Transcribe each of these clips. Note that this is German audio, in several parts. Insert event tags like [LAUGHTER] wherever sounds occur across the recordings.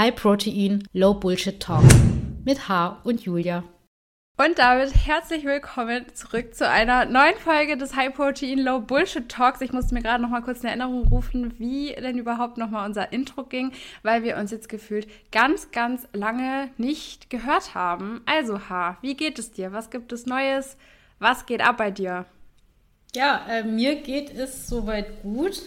High Protein, Low Bullshit Talk mit H und Julia. Und damit herzlich willkommen zurück zu einer neuen Folge des High Protein Low Bullshit Talks. Ich musste mir gerade noch mal kurz eine Erinnerung rufen, wie denn überhaupt noch mal unser Intro ging, weil wir uns jetzt gefühlt ganz, ganz lange nicht gehört haben. Also H, wie geht es dir? Was gibt es Neues? Was geht ab bei dir? Ja, äh, mir geht es soweit gut.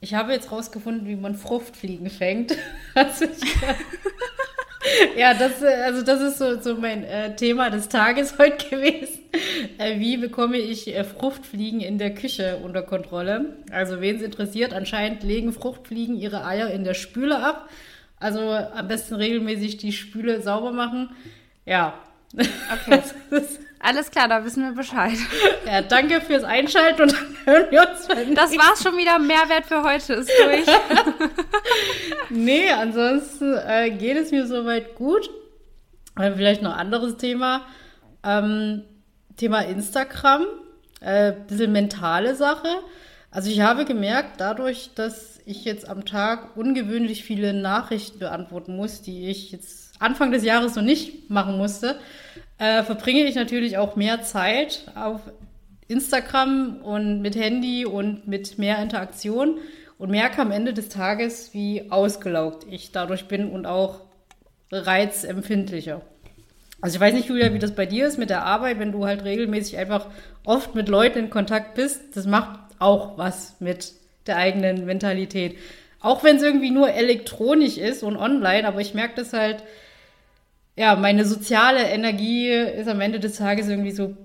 Ich habe jetzt rausgefunden, wie man Fruchtfliegen fängt. [LAUGHS] Also ich, [LAUGHS] ja, das, also das ist so, so mein äh, Thema des Tages [LAUGHS] heute gewesen. Äh, wie bekomme ich äh, Fruchtfliegen in der Küche unter Kontrolle? Also wen es interessiert, anscheinend legen Fruchtfliegen ihre Eier in der Spüle ab. Also am besten regelmäßig die Spüle sauber machen. Ja. Okay. Alles klar, da wissen wir Bescheid. Ja, danke fürs Einschalten und dann hören wir uns beim Das war's schon wieder. Mehrwert für heute ist durch. [LAUGHS] nee, ansonsten äh, geht es mir soweit gut. Äh, vielleicht noch ein anderes Thema. Ähm, Thema Instagram. Äh, bisschen mentale Sache. Also ich habe gemerkt, dadurch, dass ich jetzt am Tag ungewöhnlich viele Nachrichten beantworten muss, die ich jetzt Anfang des Jahres noch nicht machen musste, äh, verbringe ich natürlich auch mehr Zeit auf Instagram und mit Handy und mit mehr Interaktion und merke am Ende des Tages, wie ausgelaugt ich dadurch bin und auch reizempfindlicher. Also ich weiß nicht, Julia, wie das bei dir ist mit der Arbeit, wenn du halt regelmäßig einfach oft mit Leuten in Kontakt bist. Das macht auch was mit der eigenen Mentalität. Auch wenn es irgendwie nur elektronisch ist und online, aber ich merke das halt, ja, meine soziale Energie ist am Ende des Tages irgendwie so.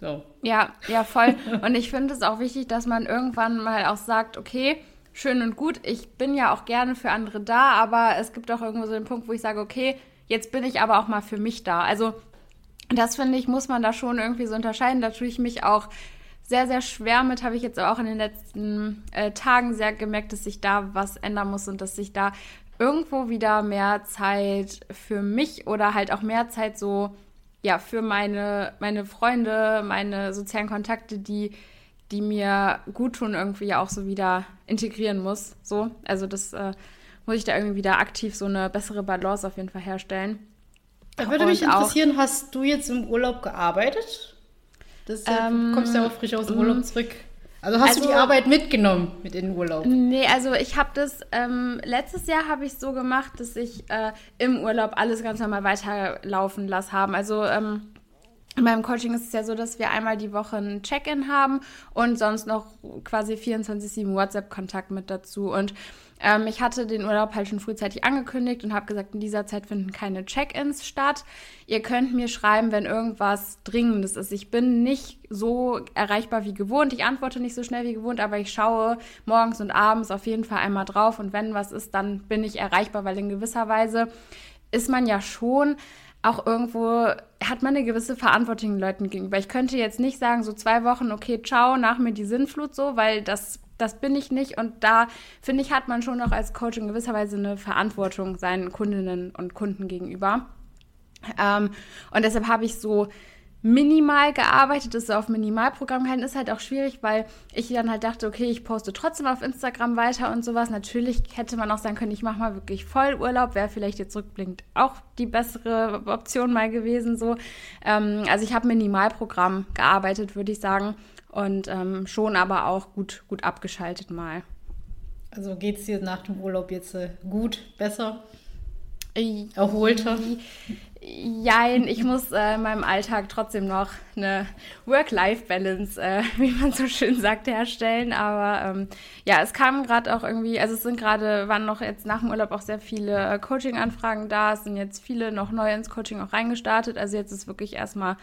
so. Ja, ja, voll. Und ich finde es auch wichtig, dass man irgendwann mal auch sagt, okay, schön und gut, ich bin ja auch gerne für andere da, aber es gibt auch irgendwo so den Punkt, wo ich sage, okay, jetzt bin ich aber auch mal für mich da. Also das finde ich, muss man da schon irgendwie so unterscheiden. Da tue ich mich auch sehr, sehr schwer mit, habe ich jetzt auch in den letzten äh, Tagen sehr gemerkt, dass sich da was ändern muss und dass sich da irgendwo wieder mehr Zeit für mich oder halt auch mehr Zeit so, ja, für meine, meine Freunde, meine sozialen Kontakte, die, die mir gut tun, irgendwie auch so wieder integrieren muss. So, also das äh, muss ich da irgendwie wieder aktiv so eine bessere Balance auf jeden Fall herstellen. Da würde Und mich interessieren, auch, hast du jetzt im Urlaub gearbeitet? Das, ähm, du kommst ja auch frisch aus dem Urlaub mm, zurück. Also hast also, du die also Arbeit mitgenommen mit in den Urlaub? Nee, also ich habe das, ähm, letztes Jahr habe ich so gemacht, dass ich äh, im Urlaub alles ganz normal weiterlaufen lassen haben. Also ähm, in meinem Coaching ist es ja so, dass wir einmal die Woche ein Check-in haben und sonst noch quasi 24-7 WhatsApp-Kontakt mit dazu. Und ähm, ich hatte den Urlaub halt schon frühzeitig angekündigt und habe gesagt, in dieser Zeit finden keine Check-ins statt. Ihr könnt mir schreiben, wenn irgendwas Dringendes ist. Ich bin nicht so erreichbar wie gewohnt. Ich antworte nicht so schnell wie gewohnt, aber ich schaue morgens und abends auf jeden Fall einmal drauf. Und wenn was ist, dann bin ich erreichbar, weil in gewisser Weise ist man ja schon auch irgendwo hat man eine gewisse Verantwortung den Leuten gegenüber. Ich könnte jetzt nicht sagen, so zwei Wochen, okay, ciao, nach mir die Sinnflut so, weil das das bin ich nicht. Und da, finde ich, hat man schon noch als Coach in gewisser Weise eine Verantwortung seinen Kundinnen und Kunden gegenüber. Ähm, und deshalb habe ich so minimal gearbeitet, so auf Minimalprogramm gehalten, ist halt auch schwierig, weil ich dann halt dachte, okay, ich poste trotzdem auf Instagram weiter und sowas. Natürlich hätte man auch sagen können, ich mache mal wirklich voll Urlaub, wäre vielleicht jetzt rückblickend auch die bessere Option mal gewesen so. Ähm, also ich habe Minimalprogramm gearbeitet, würde ich sagen und ähm, schon aber auch gut, gut abgeschaltet mal. Also geht es dir nach dem Urlaub jetzt äh, gut, besser, erholter? Jein, ich muss äh, in meinem Alltag trotzdem noch eine Work-Life-Balance, äh, [LAUGHS] wie man so schön sagt, herstellen. Aber ähm, ja, es kam gerade auch irgendwie, also es sind gerade, waren noch jetzt nach dem Urlaub auch sehr viele äh, Coaching-Anfragen da. Es sind jetzt viele noch neu ins Coaching auch reingestartet. Also jetzt ist wirklich erstmal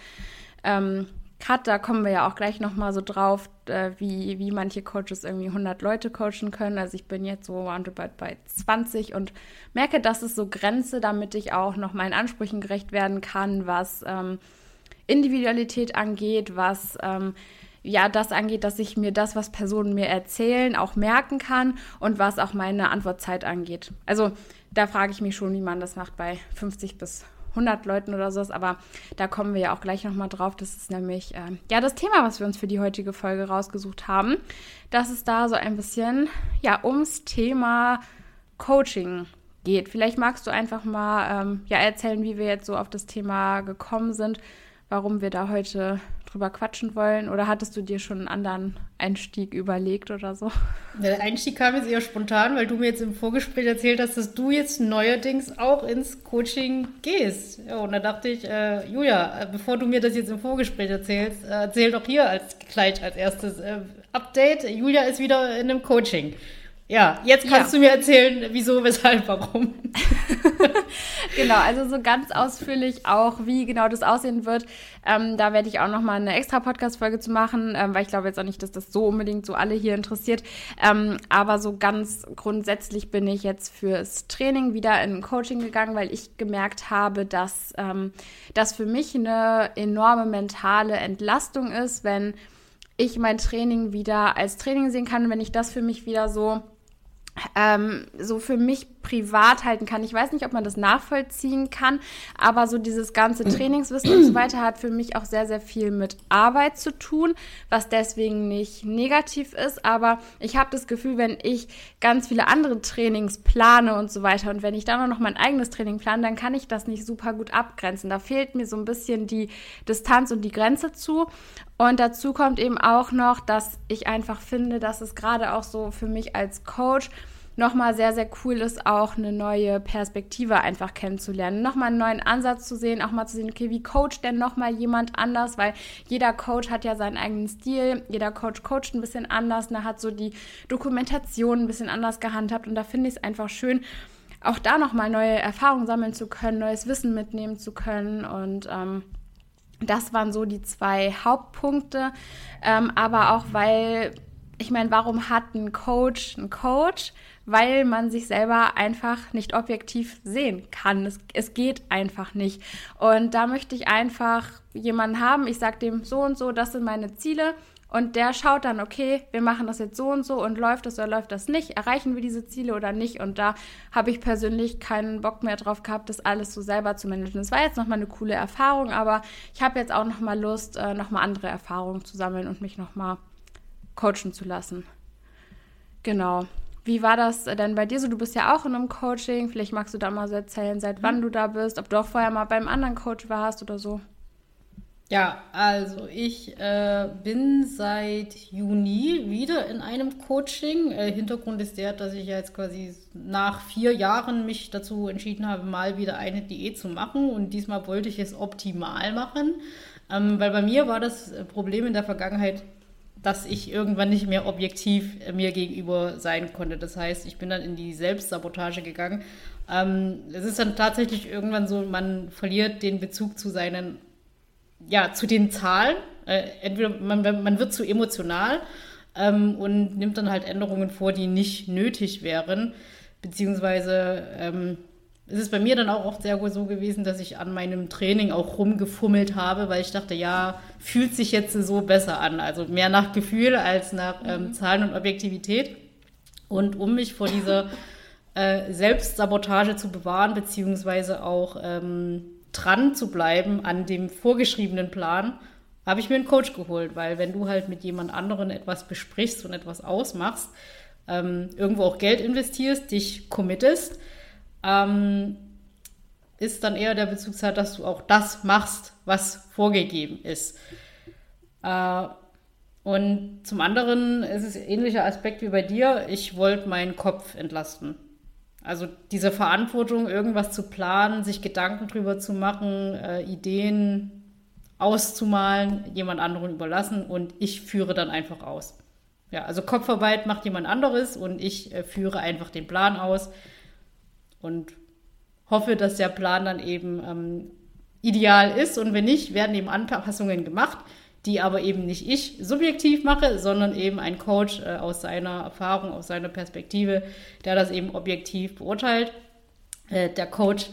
ähm, Cut, da kommen wir ja auch gleich nochmal so drauf, äh, wie, wie manche Coaches irgendwie 100 Leute coachen können. Also ich bin jetzt so roundabout bei 20 und merke, das ist so Grenze, damit ich auch noch meinen Ansprüchen gerecht werden kann, was ähm, Individualität angeht, was ähm, ja das angeht, dass ich mir das, was Personen mir erzählen, auch merken kann und was auch meine Antwortzeit angeht. Also da frage ich mich schon, wie man das macht bei 50 bis 100 Leuten oder sowas, aber da kommen wir ja auch gleich nochmal drauf. Das ist nämlich äh, ja das Thema, was wir uns für die heutige Folge rausgesucht haben. Das ist da so ein bisschen ja ums Thema Coaching geht. Vielleicht magst du einfach mal ähm, ja, erzählen, wie wir jetzt so auf das Thema gekommen sind, warum wir da heute drüber quatschen wollen? Oder hattest du dir schon einen anderen Einstieg überlegt oder so? Der Einstieg kam jetzt eher spontan, weil du mir jetzt im Vorgespräch erzählt hast, dass du jetzt neuerdings auch ins Coaching gehst. Ja, und da dachte ich, äh, Julia, äh, bevor du mir das jetzt im Vorgespräch erzählst, äh, erzähl doch hier als gleich als erstes äh, Update. Julia ist wieder in einem Coaching. Ja, jetzt kannst ja. du mir erzählen, wieso, weshalb, warum. [LAUGHS] genau, also so ganz ausführlich auch, wie genau das aussehen wird. Ähm, da werde ich auch nochmal eine extra Podcast-Folge zu machen, ähm, weil ich glaube jetzt auch nicht, dass das so unbedingt so alle hier interessiert. Ähm, aber so ganz grundsätzlich bin ich jetzt fürs Training wieder in Coaching gegangen, weil ich gemerkt habe, dass ähm, das für mich eine enorme mentale Entlastung ist, wenn ich mein Training wieder als Training sehen kann, wenn ich das für mich wieder so ähm, so für mich privat halten kann. Ich weiß nicht, ob man das nachvollziehen kann, aber so dieses ganze Trainingswissen und so weiter hat für mich auch sehr, sehr viel mit Arbeit zu tun, was deswegen nicht negativ ist. Aber ich habe das Gefühl, wenn ich ganz viele andere Trainings plane und so weiter und wenn ich dann noch mein eigenes Training plane, dann kann ich das nicht super gut abgrenzen. Da fehlt mir so ein bisschen die Distanz und die Grenze zu. Und dazu kommt eben auch noch, dass ich einfach finde, dass es gerade auch so für mich als Coach nochmal sehr, sehr cool ist, auch eine neue Perspektive einfach kennenzulernen. Nochmal einen neuen Ansatz zu sehen, auch mal zu sehen, okay, wie coacht denn nochmal jemand anders? Weil jeder Coach hat ja seinen eigenen Stil, jeder Coach coacht ein bisschen anders, da hat so die Dokumentation ein bisschen anders gehandhabt und da finde ich es einfach schön, auch da nochmal neue Erfahrungen sammeln zu können, neues Wissen mitnehmen zu können und ähm, das waren so die zwei Hauptpunkte, ähm, aber auch weil, ich meine, warum hat ein Coach einen Coach? Weil man sich selber einfach nicht objektiv sehen kann. Es, es geht einfach nicht. Und da möchte ich einfach jemanden haben, ich sage dem so und so, das sind meine Ziele und der schaut dann, okay, wir machen das jetzt so und so und läuft das oder läuft das nicht? Erreichen wir diese Ziele oder nicht? Und da habe ich persönlich keinen Bock mehr drauf gehabt, das alles so selber zu managen. Das war jetzt nochmal eine coole Erfahrung, aber ich habe jetzt auch nochmal Lust, äh, nochmal andere Erfahrungen zu sammeln und mich nochmal coachen zu lassen. Genau. Wie war das denn bei dir so? Du bist ja auch in einem Coaching. Vielleicht magst du da mal so erzählen, seit wann mhm. du da bist, ob du auch vorher mal beim anderen Coach warst oder so. Ja, also ich äh, bin seit Juni wieder in einem Coaching. Äh, Hintergrund ist der, dass ich jetzt quasi nach vier Jahren mich dazu entschieden habe, mal wieder eine Diät zu machen. Und diesmal wollte ich es optimal machen, ähm, weil bei mir war das Problem in der Vergangenheit, dass ich irgendwann nicht mehr objektiv äh, mir gegenüber sein konnte. Das heißt, ich bin dann in die Selbstsabotage gegangen. Ähm, es ist dann tatsächlich irgendwann so, man verliert den Bezug zu seinen ja, zu den Zahlen. Äh, entweder man, man wird zu emotional ähm, und nimmt dann halt Änderungen vor, die nicht nötig wären. Beziehungsweise ähm, es ist bei mir dann auch oft sehr gut so gewesen, dass ich an meinem Training auch rumgefummelt habe, weil ich dachte, ja, fühlt sich jetzt so besser an. Also mehr nach Gefühl als nach ähm, mhm. Zahlen und Objektivität. Und um mich vor dieser äh, Selbstsabotage zu bewahren, beziehungsweise auch ähm, dran zu bleiben an dem vorgeschriebenen Plan, habe ich mir einen Coach geholt, weil wenn du halt mit jemand anderen etwas besprichst und etwas ausmachst, ähm, irgendwo auch Geld investierst, dich committest, ähm, ist dann eher der Bezugszeit, dass du auch das machst, was vorgegeben ist. Äh, und zum anderen ist es ähnlicher Aspekt wie bei dir. Ich wollte meinen Kopf entlasten. Also diese Verantwortung, irgendwas zu planen, sich Gedanken drüber zu machen, äh, Ideen auszumalen, jemand anderen überlassen und ich führe dann einfach aus. Ja, also Kopfarbeit macht jemand anderes und ich äh, führe einfach den Plan aus und hoffe, dass der Plan dann eben ähm, ideal ist und wenn nicht, werden eben Anpassungen gemacht die aber eben nicht ich subjektiv mache, sondern eben ein Coach äh, aus seiner Erfahrung, aus seiner Perspektive, der das eben objektiv beurteilt. Äh, der Coach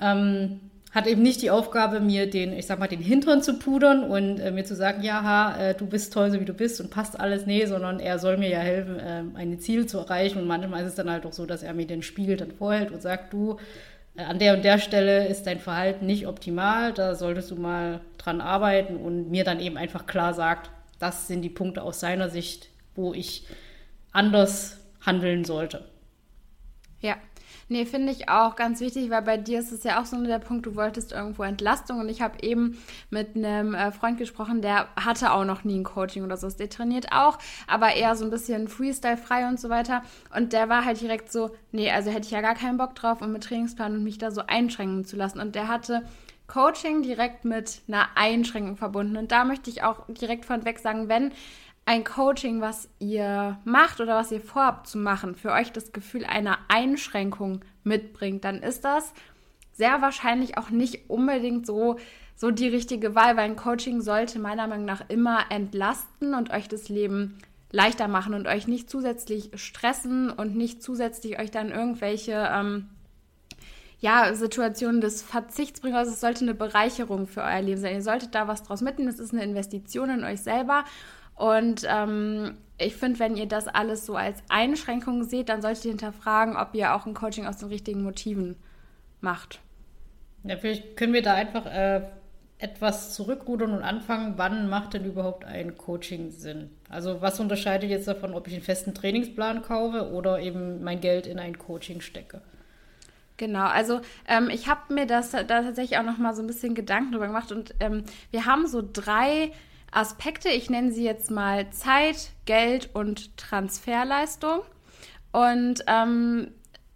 ähm, hat eben nicht die Aufgabe, mir den, ich sag mal, den Hintern zu pudern und äh, mir zu sagen, ja, äh, du bist toll, so wie du bist und passt alles, nee, sondern er soll mir ja helfen, äh, eine Ziel zu erreichen. Und manchmal ist es dann halt auch so, dass er mir den Spiegel dann vorhält und sagt, du, an der und der Stelle ist dein Verhalten nicht optimal, da solltest du mal dran arbeiten und mir dann eben einfach klar sagt, das sind die Punkte aus seiner Sicht, wo ich anders handeln sollte. Ja, Nee, finde ich auch ganz wichtig, weil bei dir ist es ja auch so der Punkt, du wolltest irgendwo Entlastung und ich habe eben mit einem äh, Freund gesprochen, der hatte auch noch nie ein Coaching oder so. Der trainiert auch, aber eher so ein bisschen Freestyle-frei und so weiter. Und der war halt direkt so, nee, also hätte ich ja gar keinen Bock drauf, um mit Trainingsplan und mich da so einschränken zu lassen. Und der hatte Coaching direkt mit einer Einschränkung verbunden. Und da möchte ich auch direkt von weg sagen, wenn ein Coaching, was ihr macht oder was ihr vorhabt zu machen, für euch das Gefühl einer Einschränkung mitbringt, dann ist das sehr wahrscheinlich auch nicht unbedingt so, so die richtige Wahl, weil ein Coaching sollte meiner Meinung nach immer entlasten und euch das Leben leichter machen und euch nicht zusätzlich stressen und nicht zusätzlich euch dann irgendwelche ähm, ja, Situationen des Verzichts bringen. Also es sollte eine Bereicherung für euer Leben sein. Ihr solltet da was draus mitnehmen. Es ist eine Investition in euch selber und ähm, ich finde, wenn ihr das alles so als Einschränkung seht, dann solltet ihr hinterfragen, ob ihr auch ein Coaching aus den richtigen Motiven macht. Ja, vielleicht können wir da einfach äh, etwas zurückrudern und anfangen, wann macht denn überhaupt ein Coaching Sinn? Also was unterscheidet jetzt davon, ob ich einen festen Trainingsplan kaufe oder eben mein Geld in ein Coaching stecke? Genau, also ähm, ich habe mir das da tatsächlich auch noch mal so ein bisschen Gedanken drüber gemacht und ähm, wir haben so drei Aspekte. Ich nenne sie jetzt mal Zeit, Geld und Transferleistung. Und ähm,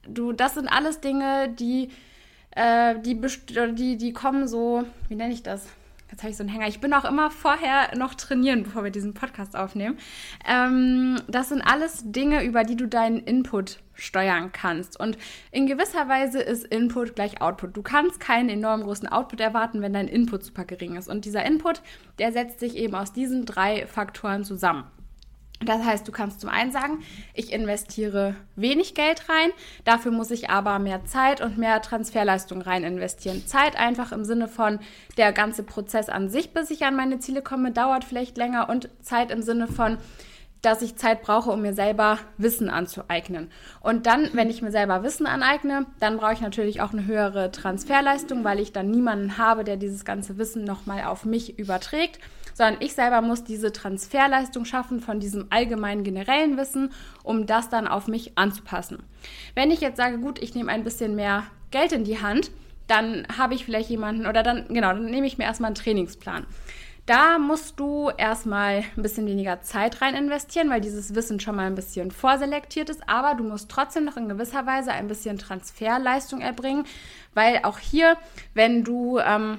du, das sind alles Dinge, die, äh, die, die, die kommen so, wie nenne ich das? Jetzt habe ich so einen Hänger. Ich bin auch immer vorher noch trainieren, bevor wir diesen Podcast aufnehmen. Ähm, das sind alles Dinge, über die du deinen Input steuern kannst. Und in gewisser Weise ist Input gleich Output. Du kannst keinen enorm großen Output erwarten, wenn dein Input super gering ist. Und dieser Input, der setzt sich eben aus diesen drei Faktoren zusammen. Das heißt, du kannst zum einen sagen, ich investiere wenig Geld rein, dafür muss ich aber mehr Zeit und mehr Transferleistung rein investieren. Zeit einfach im Sinne von der ganze Prozess an sich, bis ich an meine Ziele komme, dauert vielleicht länger und Zeit im Sinne von, dass ich Zeit brauche, um mir selber Wissen anzueignen. Und dann, wenn ich mir selber Wissen aneigne, dann brauche ich natürlich auch eine höhere Transferleistung, weil ich dann niemanden habe, der dieses ganze Wissen nochmal auf mich überträgt sondern ich selber muss diese Transferleistung schaffen von diesem allgemeinen generellen Wissen, um das dann auf mich anzupassen. Wenn ich jetzt sage, gut, ich nehme ein bisschen mehr Geld in die Hand, dann habe ich vielleicht jemanden oder dann, genau, dann nehme ich mir erstmal einen Trainingsplan. Da musst du erstmal ein bisschen weniger Zeit rein investieren, weil dieses Wissen schon mal ein bisschen vorselektiert ist, aber du musst trotzdem noch in gewisser Weise ein bisschen Transferleistung erbringen, weil auch hier, wenn du ähm,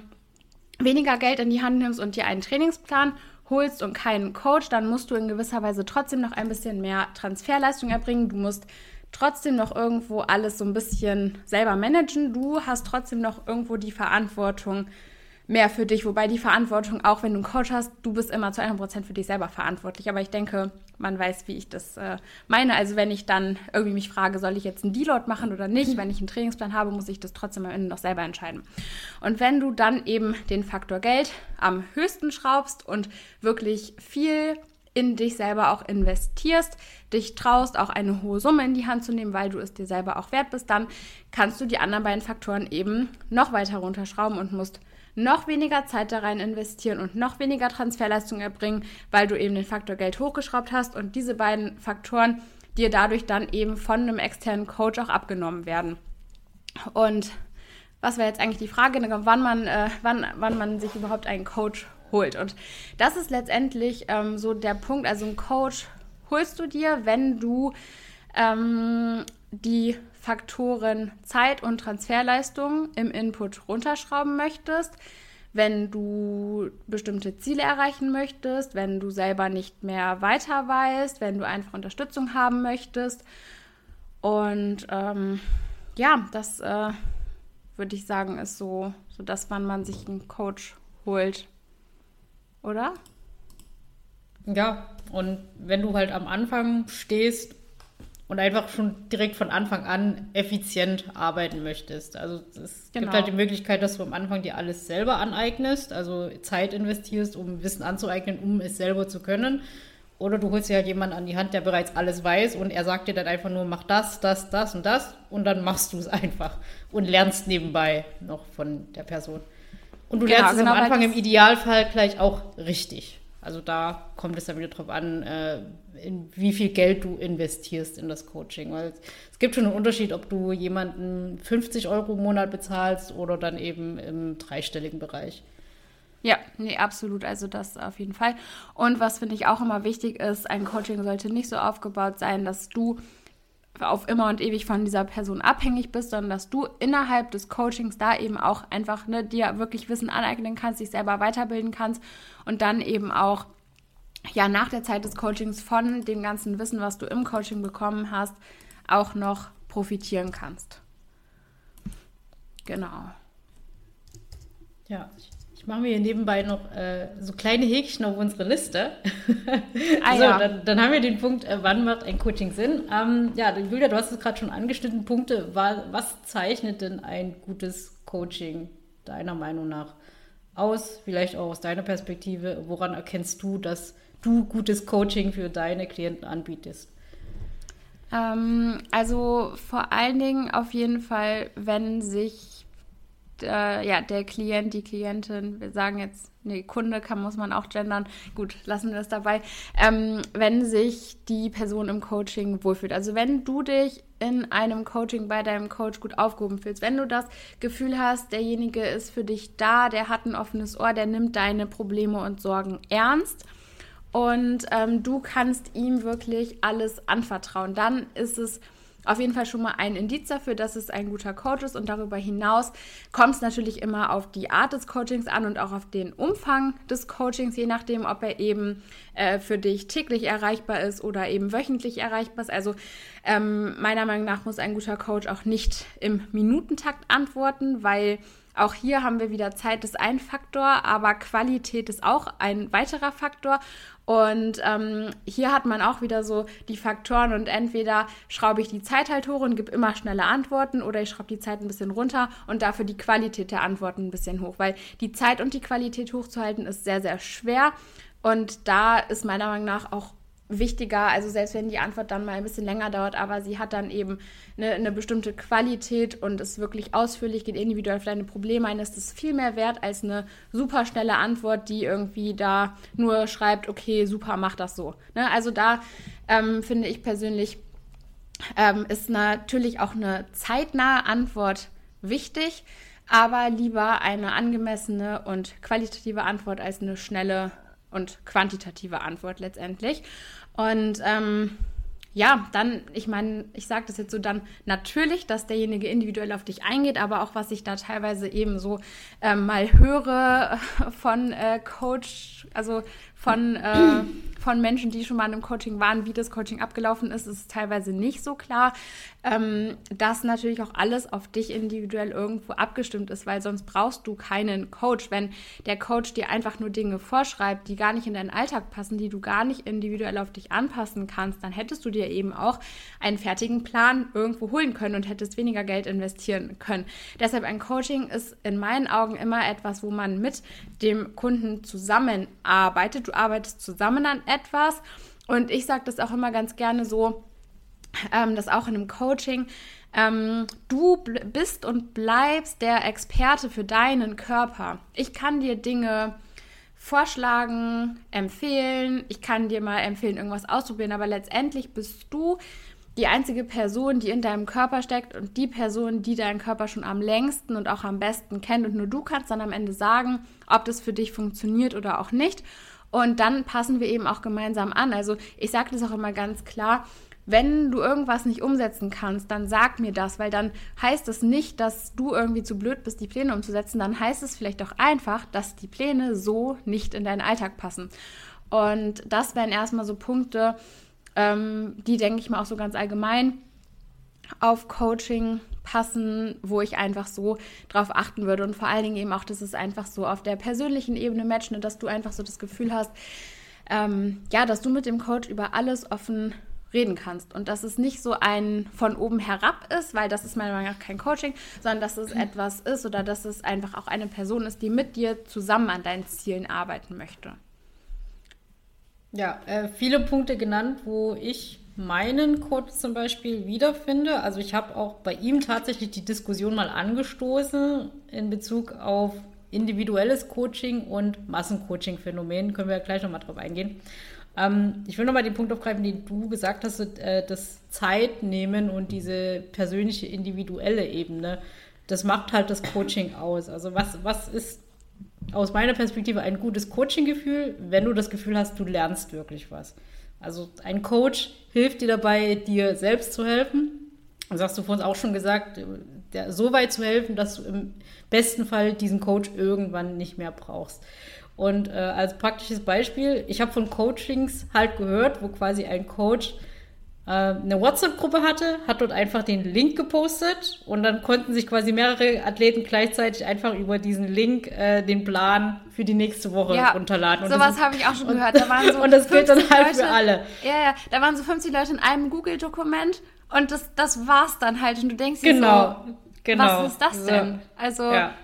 weniger Geld in die Hand nimmst und dir einen Trainingsplan holst und keinen Coach, dann musst du in gewisser Weise trotzdem noch ein bisschen mehr Transferleistung erbringen. Du musst trotzdem noch irgendwo alles so ein bisschen selber managen. Du hast trotzdem noch irgendwo die Verantwortung, mehr für dich. Wobei die Verantwortung, auch wenn du einen Coach hast, du bist immer zu 100% für dich selber verantwortlich. Aber ich denke, man weiß, wie ich das äh, meine. Also wenn ich dann irgendwie mich frage, soll ich jetzt einen Deload machen oder nicht, wenn ich einen Trainingsplan habe, muss ich das trotzdem am Ende noch selber entscheiden. Und wenn du dann eben den Faktor Geld am höchsten schraubst und wirklich viel in dich selber auch investierst, dich traust, auch eine hohe Summe in die Hand zu nehmen, weil du es dir selber auch wert bist, dann kannst du die anderen beiden Faktoren eben noch weiter runterschrauben und musst noch weniger Zeit da rein investieren und noch weniger Transferleistung erbringen, weil du eben den Faktor Geld hochgeschraubt hast und diese beiden Faktoren dir dadurch dann eben von einem externen Coach auch abgenommen werden. Und was wäre jetzt eigentlich die Frage, wann man, äh, wann, wann man sich überhaupt einen Coach holt? Und das ist letztendlich ähm, so der Punkt. Also einen Coach holst du dir, wenn du ähm, die Faktoren Zeit und Transferleistung im Input runterschrauben möchtest, wenn du bestimmte Ziele erreichen möchtest, wenn du selber nicht mehr weiter weißt, wenn du einfach Unterstützung haben möchtest. Und ähm, ja, das äh, würde ich sagen, ist so, so das, wann man sich einen Coach holt. Oder? Ja, und wenn du halt am Anfang stehst und einfach schon direkt von Anfang an effizient arbeiten möchtest. Also es genau. gibt halt die Möglichkeit, dass du am Anfang dir alles selber aneignest, also Zeit investierst, um Wissen anzueignen, um es selber zu können. Oder du holst dir halt jemanden an die Hand, der bereits alles weiß und er sagt dir dann einfach nur, mach das, das, das und das und dann machst du es einfach und lernst nebenbei noch von der Person. Und du genau, lernst es genau, am Anfang im Idealfall gleich auch richtig. Also da kommt es dann wieder drauf an, äh, in wie viel Geld du investierst in das Coaching. Weil es gibt schon einen Unterschied, ob du jemanden 50 Euro im Monat bezahlst oder dann eben im dreistelligen Bereich. Ja, nee, absolut. Also das auf jeden Fall. Und was finde ich auch immer wichtig ist, ein Coaching sollte nicht so aufgebaut sein, dass du auf immer und ewig von dieser Person abhängig bist, sondern dass du innerhalb des Coachings da eben auch einfach ne, dir wirklich Wissen aneignen kannst, dich selber weiterbilden kannst und dann eben auch ja nach der Zeit des Coachings von dem ganzen Wissen, was du im Coaching bekommen hast, auch noch profitieren kannst. Genau. Ja, ich machen wir hier nebenbei noch äh, so kleine Häkchen auf unsere Liste. [LAUGHS] Ah, so, ja. dann, dann, haben wir den Punkt, äh, wann macht ein Coaching Sinn? Ähm, ja, Julia, du hast es gerade schon angeschnitten, Punkte. Was zeichnet denn ein gutes Coaching deiner Meinung nach aus? Vielleicht auch aus deiner Perspektive. Woran erkennst du, dass du gutes Coaching für deine Klienten anbietest? Ähm, also vor allen Dingen auf jeden Fall, wenn sich äh, ja, der Klient, die Klientin, wir sagen jetzt, nee, Kunde kann, muss man auch gendern. Gut, lassen wir es dabei. Ähm, wenn sich die Person im Coaching wohlfühlt. Also wenn du dich in einem Coaching bei deinem Coach gut aufgehoben fühlst, wenn du das Gefühl hast, derjenige ist für dich da, der hat ein offenes Ohr, der nimmt deine Probleme und Sorgen ernst und ähm, du kannst ihm wirklich alles anvertrauen, dann ist es auf jeden Fall schon mal ein Indiz dafür, dass es ein guter Coach ist. Und darüber hinaus kommt es natürlich immer auf die Art des Coachings an und auch auf den Umfang des Coachings, je nachdem, ob er eben äh, für dich täglich erreichbar ist oder eben wöchentlich erreichbar ist. Also ähm, meiner Meinung nach muss ein guter Coach auch nicht im Minutentakt antworten, weil auch hier haben wir wieder Zeit ist ein Faktor, aber Qualität ist auch ein weiterer Faktor. Und ähm, hier hat man auch wieder so die Faktoren und entweder schraube ich die Zeit halt hoch und gebe immer schnelle Antworten oder ich schraube die Zeit ein bisschen runter und dafür die Qualität der Antworten ein bisschen hoch, weil die Zeit und die Qualität hochzuhalten ist sehr, sehr schwer. Und da ist meiner Meinung nach auch wichtiger, also selbst wenn die Antwort dann mal ein bisschen länger dauert, aber sie hat dann eben eine, eine bestimmte Qualität und ist wirklich ausführlich, geht individuell auf deine Probleme ein, ist das viel mehr wert als eine super schnelle Antwort, die irgendwie da nur schreibt, okay, super, mach das so. Ne? Also da ähm, finde ich persönlich, ähm, ist natürlich auch eine zeitnahe Antwort wichtig, aber lieber eine angemessene und qualitative Antwort als eine schnelle und quantitative Antwort letztendlich. Und ähm, ja, dann, ich meine, ich sage das jetzt so dann natürlich, dass derjenige individuell auf dich eingeht, aber auch was ich da teilweise eben so ähm, mal höre von äh, Coach, also von, äh, von Menschen, die schon mal einem Coaching waren, wie das Coaching abgelaufen ist, ist teilweise nicht so klar, ähm, dass natürlich auch alles auf dich individuell irgendwo abgestimmt ist, weil sonst brauchst du keinen Coach. Wenn der Coach dir einfach nur Dinge vorschreibt, die gar nicht in deinen Alltag passen, die du gar nicht individuell auf dich anpassen kannst, dann hättest du dir eben auch einen fertigen Plan irgendwo holen können und hättest weniger Geld investieren können. Deshalb ein Coaching ist in meinen Augen immer etwas, wo man mit dem Kunden zusammenarbeitet du arbeitest zusammen an etwas. Und ich sage das auch immer ganz gerne so, ähm, dass auch in einem Coaching, ähm, du bist und bleibst der Experte für deinen Körper. Ich kann dir Dinge vorschlagen, empfehlen, ich kann dir mal empfehlen, irgendwas ausprobieren, aber letztendlich bist du die einzige Person, die in deinem Körper steckt und die Person, die deinen Körper schon am längsten und auch am besten kennt. Und nur du kannst dann am Ende sagen, ob das für dich funktioniert oder auch nicht. Und dann passen wir eben auch gemeinsam an. Also ich sage das auch immer ganz klar. Wenn du irgendwas nicht umsetzen kannst, dann sag mir das, weil dann heißt es nicht, dass du irgendwie zu blöd bist, die Pläne umzusetzen. Dann heißt es vielleicht auch einfach, dass die Pläne so nicht in deinen Alltag passen. Und das wären erstmal so Punkte, ähm, die, denke ich mal, auch so ganz allgemein auf Coaching passen, wo ich einfach so drauf achten würde. Und vor allen Dingen eben auch, dass es einfach so auf der persönlichen Ebene matcht und dass du einfach so das Gefühl hast, ähm, ja, dass du mit dem Coach über alles offen reden kannst. Und dass es nicht so ein von oben herab ist, weil das ist meiner Meinung nach kein Coaching, sondern dass es etwas ist oder dass es einfach auch eine Person ist, die mit dir zusammen an deinen Zielen arbeiten möchte. Ja, äh, viele Punkte genannt, wo ich meinen Code zum Beispiel wiederfinde. Also ich habe auch bei ihm tatsächlich die Diskussion mal angestoßen in Bezug auf individuelles Coaching und Massencoaching-Phänomen. Können wir gleich nochmal drauf eingehen. Ähm, ich will nochmal den Punkt aufgreifen, den du gesagt hast, äh, das Zeit nehmen und diese persönliche, individuelle Ebene. Das macht halt das Coaching aus. Also was, was ist aus meiner Perspektive ein gutes Coaching-Gefühl, wenn du das Gefühl hast, du lernst wirklich was. Also ein Coach hilft dir dabei, dir selbst zu helfen. Das hast du vorhin auch schon gesagt, der, so weit zu helfen, dass du im besten Fall diesen Coach irgendwann nicht mehr brauchst. Und äh, als praktisches Beispiel, ich habe von Coachings halt gehört, wo quasi ein Coach eine WhatsApp-Gruppe hatte, hat dort einfach den Link gepostet und dann konnten sich quasi mehrere Athleten gleichzeitig einfach über diesen Link äh, den Plan für die nächste Woche ja, runterladen. Und sowas habe ich auch schon gehört. Da waren [LAUGHS] so und das gilt dann halt Leute, für alle. Ja, ja, da waren so 50 Leute in einem Google-Dokument und das, das war's dann halt. Und du denkst dir genau, so, genau. was ist das denn? Also ja.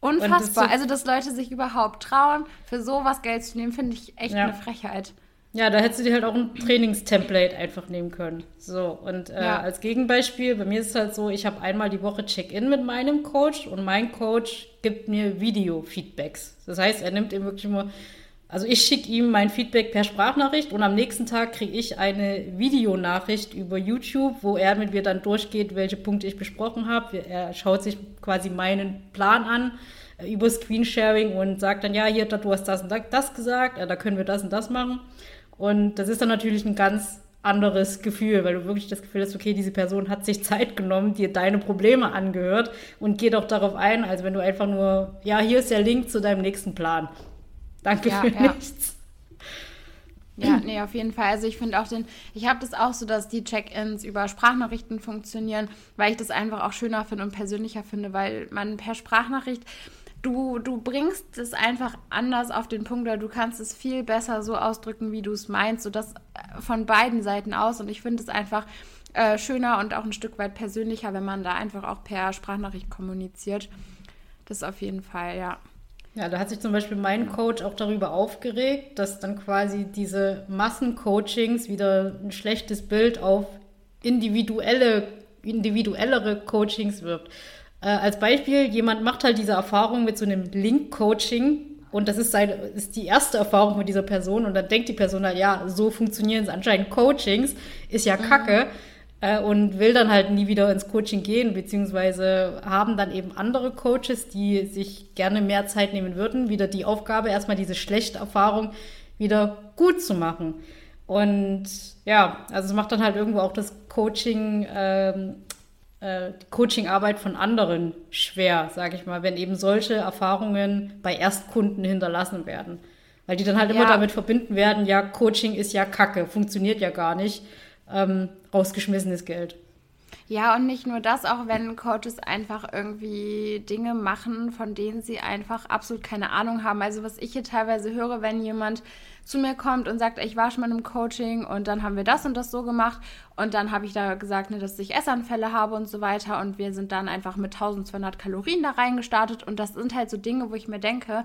unfassbar. Das also, dass Leute sich überhaupt trauen, für sowas Geld zu nehmen, finde ich echt ja. eine Frechheit. Ja, da hättest du dir halt auch ein Trainingstemplate einfach nehmen können. So, und äh, ja. als Gegenbeispiel, bei mir ist es halt so, ich habe einmal die Woche Check-in mit meinem Coach und mein Coach gibt mir Video-Feedbacks. Das heißt, er nimmt eben wirklich immer, also ich schicke ihm mein Feedback per Sprachnachricht und am nächsten Tag kriege ich eine Videonachricht über YouTube, wo er mit mir dann durchgeht, welche Punkte ich besprochen habe. Er schaut sich quasi meinen Plan an äh, über Screensharing und sagt dann, ja, hier, du hast das und das gesagt, äh, da können wir das und das machen. Und das ist dann natürlich ein ganz anderes Gefühl, weil du wirklich das Gefühl hast, okay, diese Person hat sich [LAUGHS] Zeit genommen, dir deine Probleme angehört und geht auch darauf ein, als wenn du einfach nur, ja, hier ist der Link zu deinem nächsten Plan. Danke ja, für ja. nichts. Ja, nee, auf jeden Fall. Also ich finde auch den, ich habe das auch so, dass die Check-ins über Sprachnachrichten funktionieren, weil ich das einfach auch schöner finde und persönlicher finde, weil man per Sprachnachricht du, du bringst es einfach anders auf den Punkt oder du kannst es viel besser so ausdrücken, wie du es meinst, so das äh, von beiden Seiten aus. Und ich finde es einfach äh, schöner und auch ein Stück weit persönlicher, wenn man da einfach auch per Sprachnachricht kommuniziert. Das auf jeden Fall, ja. Ja, da hat sich zum Beispiel mein Coach auch darüber aufgeregt, dass dann quasi diese Massencoachings wieder ein schlechtes Bild auf individuelle, individuellere Coachings wirkt. Äh, als Beispiel, jemand macht halt diese Erfahrung mit so einem Link-Coaching und das ist, seine, ist die erste Erfahrung mit dieser Person und dann denkt die Person halt, ja, so funktionieren es anscheinend Coachings, ist ja kacke mhm. und will dann halt nie wieder ins Coaching gehen, beziehungsweise haben dann eben andere Coaches, die sich gerne mehr Zeit nehmen würden, wieder die Aufgabe, erstmal diese schlechte Erfahrung wieder gut zu machen. Und ja, also es macht dann halt irgendwo auch das Coaching ähm, äh, Coachingarbeit von anderen schwer, sage ich mal, wenn eben solche Erfahrungen bei Erstkunden hinterlassen werden. Weil die dann halt ja. immer damit verbinden werden, ja, Coaching ist ja Kacke, funktioniert ja gar nicht, ähm, rausgeschmissenes Geld. Ja, und nicht nur das, auch wenn Coaches einfach irgendwie Dinge machen, von denen sie einfach absolut keine Ahnung haben. Also was ich hier teilweise höre, wenn jemand zu mir kommt und sagt, ich war schon mal im Coaching und dann haben wir das und das so gemacht. Und dann habe ich da gesagt, ne, dass ich Essanfälle habe und so weiter. Und wir sind dann einfach mit 1200 Kalorien da reingestartet. Und das sind halt so Dinge, wo ich mir denke,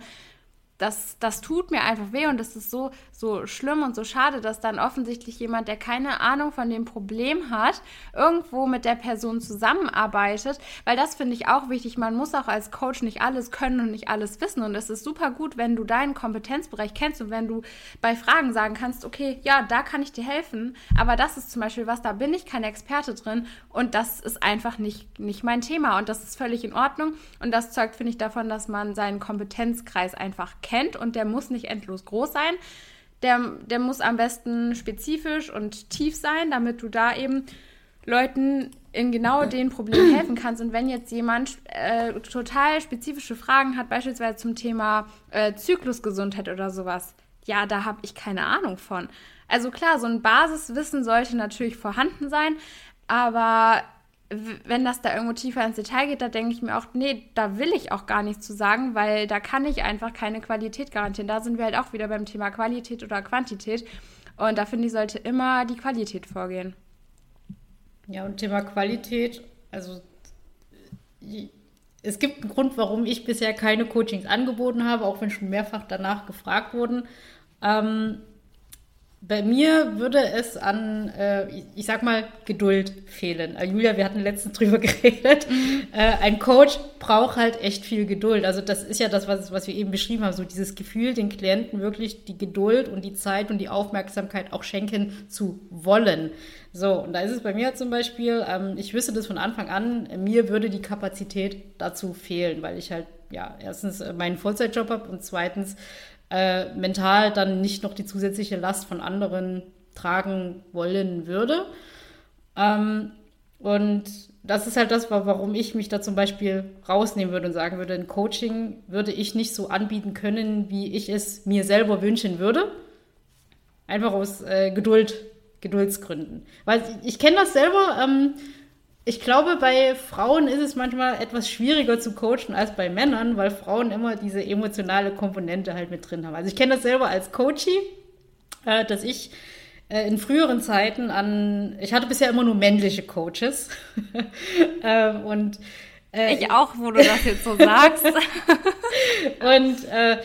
das, das tut mir einfach weh und das ist so, so schlimm und so schade, dass dann offensichtlich jemand, der keine Ahnung von dem Problem hat, irgendwo mit der Person zusammenarbeitet, weil das finde ich auch wichtig. Man muss auch als Coach nicht alles können und nicht alles wissen und es ist super gut, wenn du deinen Kompetenzbereich kennst und wenn du bei Fragen sagen kannst, okay, ja, da kann ich dir helfen, aber das ist zum Beispiel was, da bin ich kein Experte drin und das ist einfach nicht, nicht mein Thema und das ist völlig in Ordnung und das zeugt, finde ich, davon, dass man seinen Kompetenzkreis einfach kennt kennt und der muss nicht endlos groß sein. Der, der muss am besten spezifisch und tief sein, damit du da eben Leuten in genau den Problemen helfen kannst. Und wenn jetzt jemand äh, total spezifische Fragen hat, beispielsweise zum Thema äh, Zyklusgesundheit oder sowas, ja, da habe ich keine Ahnung von. Also klar, so ein Basiswissen sollte natürlich vorhanden sein, aber wenn das da irgendwo tiefer ins Detail geht, da denke ich mir auch, nee, da will ich auch gar nichts zu sagen, weil da kann ich einfach keine Qualität garantieren. Da sind wir halt auch wieder beim Thema Qualität oder Quantität. Und da finde ich, sollte immer die Qualität Ja, und Thema Qualität, also es gibt einen Grund, warum ich bisher keine Coachings angeboten habe, auch wenn schon mehrfach danach gefragt wurden. Ähm, bei mir würde es an, äh, ich sag mal, Geduld fehlen. Äh, Julia, wir hatten letztens [LAUGHS] drüber geredet. Mhm. Äh, ein Coach braucht halt echt viel Geduld. Also das ist ja das, was, was wir eben beschrieben haben, so dieses Gefühl, den Klienten wirklich die Geduld und die Zeit und die Aufmerksamkeit auch schenken zu wollen. So, und da ist es bei mir zum Beispiel, ähm, ich wüsste das von Anfang an, mir würde die Kapazität dazu fehlen, weil ich halt, ja, erstens äh, meinen Vollzeitjob habe und zweitens äh, mental dann nicht noch die zusätzliche Last von anderen tragen wollen würde. Ähm, und das ist halt das, warum ich mich da zum Beispiel rausnehmen würde und sagen würde, ein Coaching würde ich nicht so anbieten können, wie ich es mir selber wünschen würde. Einfach aus äh, Geduld, Geduldsgründen. Weil ich, ich kenne das selber. Ähm, ich glaube, bei Frauen ist es manchmal etwas schwieriger zu coachen als bei Männern, weil Frauen immer diese emotionale Komponente halt mit drin haben. Also ich kenne das selber als Coachie, äh, dass ich äh, in früheren Zeiten an, ich hatte bisher immer nur männliche Coaches [LAUGHS] äh, und äh, ich auch, wo du das jetzt so sagst. [LAUGHS] und äh,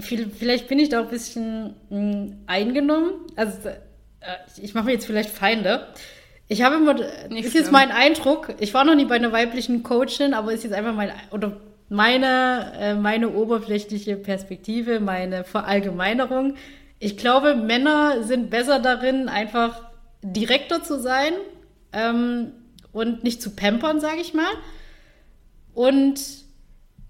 vielleicht bin ich da auch ein bisschen mh, hm, eingenommen. Also äh, ich mache mir jetzt vielleicht Feinde. Ich habe immer, Nicht ist schlimm. jetzt mein Eindruck, ich war noch nie bei einer weiblichen Coachin, aber ist jetzt einfach mein, oder meine, äh, meine oberflächliche Perspektive, meine Verallgemeinerung. Ich glaube, Männer sind besser darin, einfach direkter zu sein ähm, und nicht zu pampern, sage ich mal. Und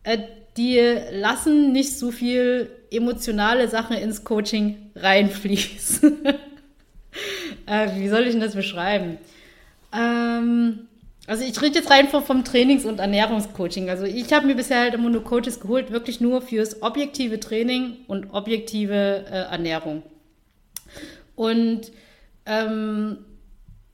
äh, die lassen nicht so viel emotionale Sachen ins Coaching reinfließen. [LAUGHS] äh, wie soll ich denn das beschreiben? Ähm, also ich rede jetzt rein vom, Trainings- und Ernährungscoaching. Also ich habe mir bisher halt immer nur Coaches geholt, wirklich nur fürs objektive Training und objektive äh, Ernährung. Und ähm,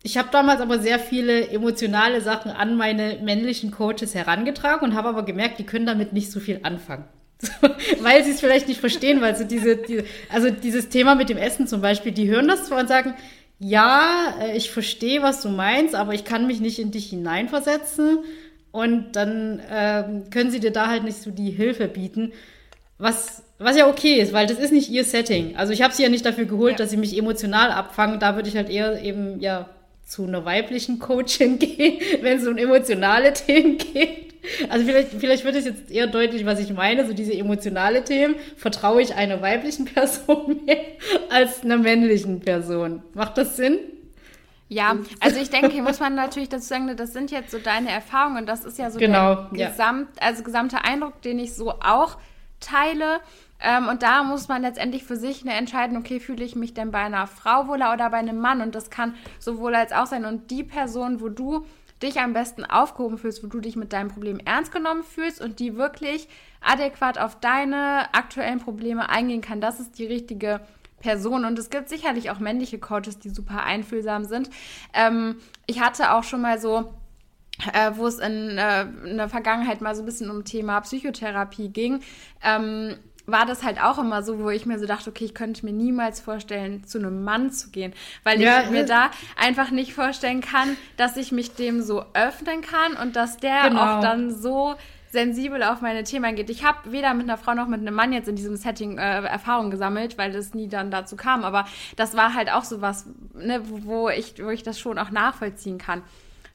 ich habe damals aber sehr viele emotionale Sachen an meine männlichen Coaches herangetragen und habe aber gemerkt, die können damit nicht so viel anfangen. [LAUGHS] weil sie es vielleicht nicht verstehen, weil sie diese, diese, also dieses Thema mit dem Essen zum Beispiel, die hören das zwar und sagen, ja, äh, ich verstehe, was du meinst, aber ich kann mich nicht in dich hineinversetzen. Und dann ähm, können sie dir da halt nicht so die Hilfe bieten, was, was ja okay ist, weil das ist nicht ihr Setting. Also ich habe sie ja nicht dafür geholt, ja. dass sie mich emotional abfangen. Da würde ich halt eher eben ja zu einer weiblichen Coachin [LAUGHS] gehen, wenn es um emotionale Themen geht. Also vielleicht, vielleicht wird es jetzt eher deutlich, was ich meine. So diese emotionale Themen vertraue ich einer weiblichen [LAUGHS] Person mehr als einer männlichen Person. Macht das Sinn? Ja, also ich denke, hier muss man natürlich dazu sagen, das sind jetzt so deine Erfahrungen und das ist ja so genau, der Gesamt, ja. also gesamte Eindruck, den ich so auch teile. Ähm, und da muss man letztendlich für sich eine entscheiden, okay, fühle ich mich denn bei einer Frau wohler oder bei einem Mann? Und das kann sowohl als auch sein. Und die Person, wo du dich am besten aufgehoben fühlst, wo du dich mit deinem Problem ernst genommen fühlst und die wirklich adäquat auf deine aktuellen Probleme eingehen kann. Das ist die richtige Person. Und es gibt sicherlich auch männliche Coaches, die super einfühlsam sind. Ähm, ich hatte auch schon mal so äh, wo es in, äh, in, der Vergangenheit mal so ein bisschen um Thema Psychotherapie ging, ähm, war das halt auch immer so, wo ich mir so dachte, okay, ich könnte mir niemals vorstellen, zu einem Mann zu gehen, weil ja, ich mir da einfach nicht vorstellen kann, dass ich mich dem so öffnen kann und dass der genau. auch dann so sensibel auf meine Themen eingeht. Ich habe weder mit einer Frau noch mit einem Mann jetzt in diesem Setting äh, Erfahrung gesammelt, weil das nie dann dazu kam, aber das war halt auch so was, ne, wo ich, wo ich das schon auch nachvollziehen kann.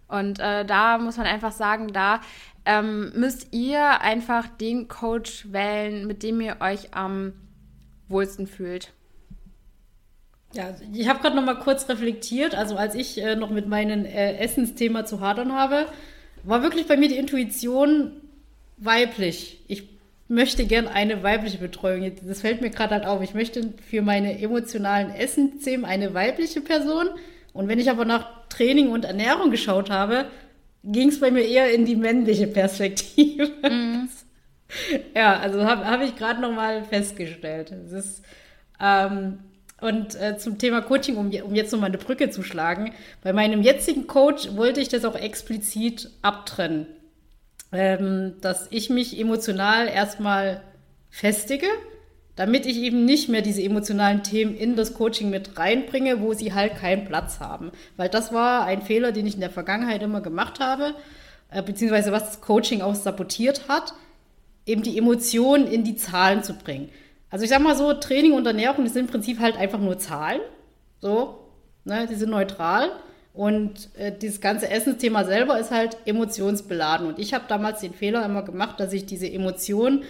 Und äh, da muss man einfach sagen, da ähm, müsst ihr einfach den Coach wählen, mit dem ihr euch am wohlsten fühlt. Ja, ich habe gerade noch mal kurz reflektiert. Also als ich äh, noch mit meinem äh, Essensthema zu hadern habe, war wirklich bei mir die Intuition weiblich. Ich möchte gern eine weibliche Betreuung. Das fällt mir gerade halt auf. Ich möchte für meine emotionalen Essensthemen eine weibliche Person. Und wenn ich aber nach Training und Ernährung geschaut habe, ging es bei mir eher in die männliche Perspektive. Mhm. [LAUGHS] ja, also habe hab ich gerade noch mal festgestellt. Es ist, ähm, und äh, zum Thema Coaching, um, um jetzt noch mal eine Brücke zu schlagen, bei meinem jetzigen Coach wollte ich das auch explizit abtrennen, ähm, dass ich mich emotional erstmal festige damit ich eben nicht mehr diese emotionalen Themen in das Coaching mit reinbringe, wo sie halt keinen Platz haben. Weil das war ein Fehler, den ich in der Vergangenheit immer gemacht habe, äh, beziehungsweise was das Coaching auch sabotiert hat, eben die Emotionen in die Zahlen zu bringen. Also ich sag mal so, Training und Ernährung sind im Prinzip halt einfach nur Zahlen. So, ne, die sind neutral. Und äh, dieses ganze Essensthema selber ist halt emotionsbeladen. Und ich habe damals den Fehler immer gemacht, dass ich diese Emotionen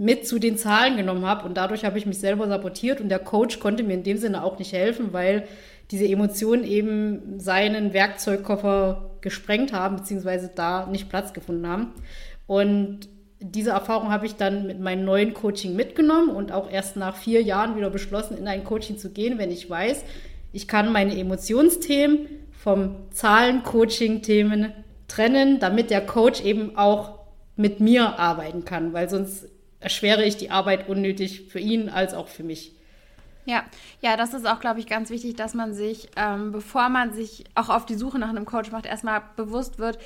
mit zu den Zahlen genommen habe. Und dadurch habe ich mich selber sabotiert. Und der Coach konnte mir in dem Sinne auch nicht helfen, weil diese Emotionen eben seinen Werkzeugkoffer gesprengt haben, beziehungsweise da nicht Platz gefunden haben. Und diese Erfahrung habe ich dann mit meinem neuen Coaching mitgenommen und auch erst nach vier Jahren wieder beschlossen, in ein Coaching zu gehen, wenn ich weiß, ich kann meine Emotionsthemen vom Zahlen-Coaching-Themen trennen, damit der Coach eben auch mit mir arbeiten kann, weil sonst erschwere ich die Arbeit unnötig für ihn als auch für mich. Ja, ja, das ist auch, glaube ich, ganz wichtig, dass man sich, ähm, bevor man sich auch auf die Suche nach einem Coach macht, erstmal bewusst wird,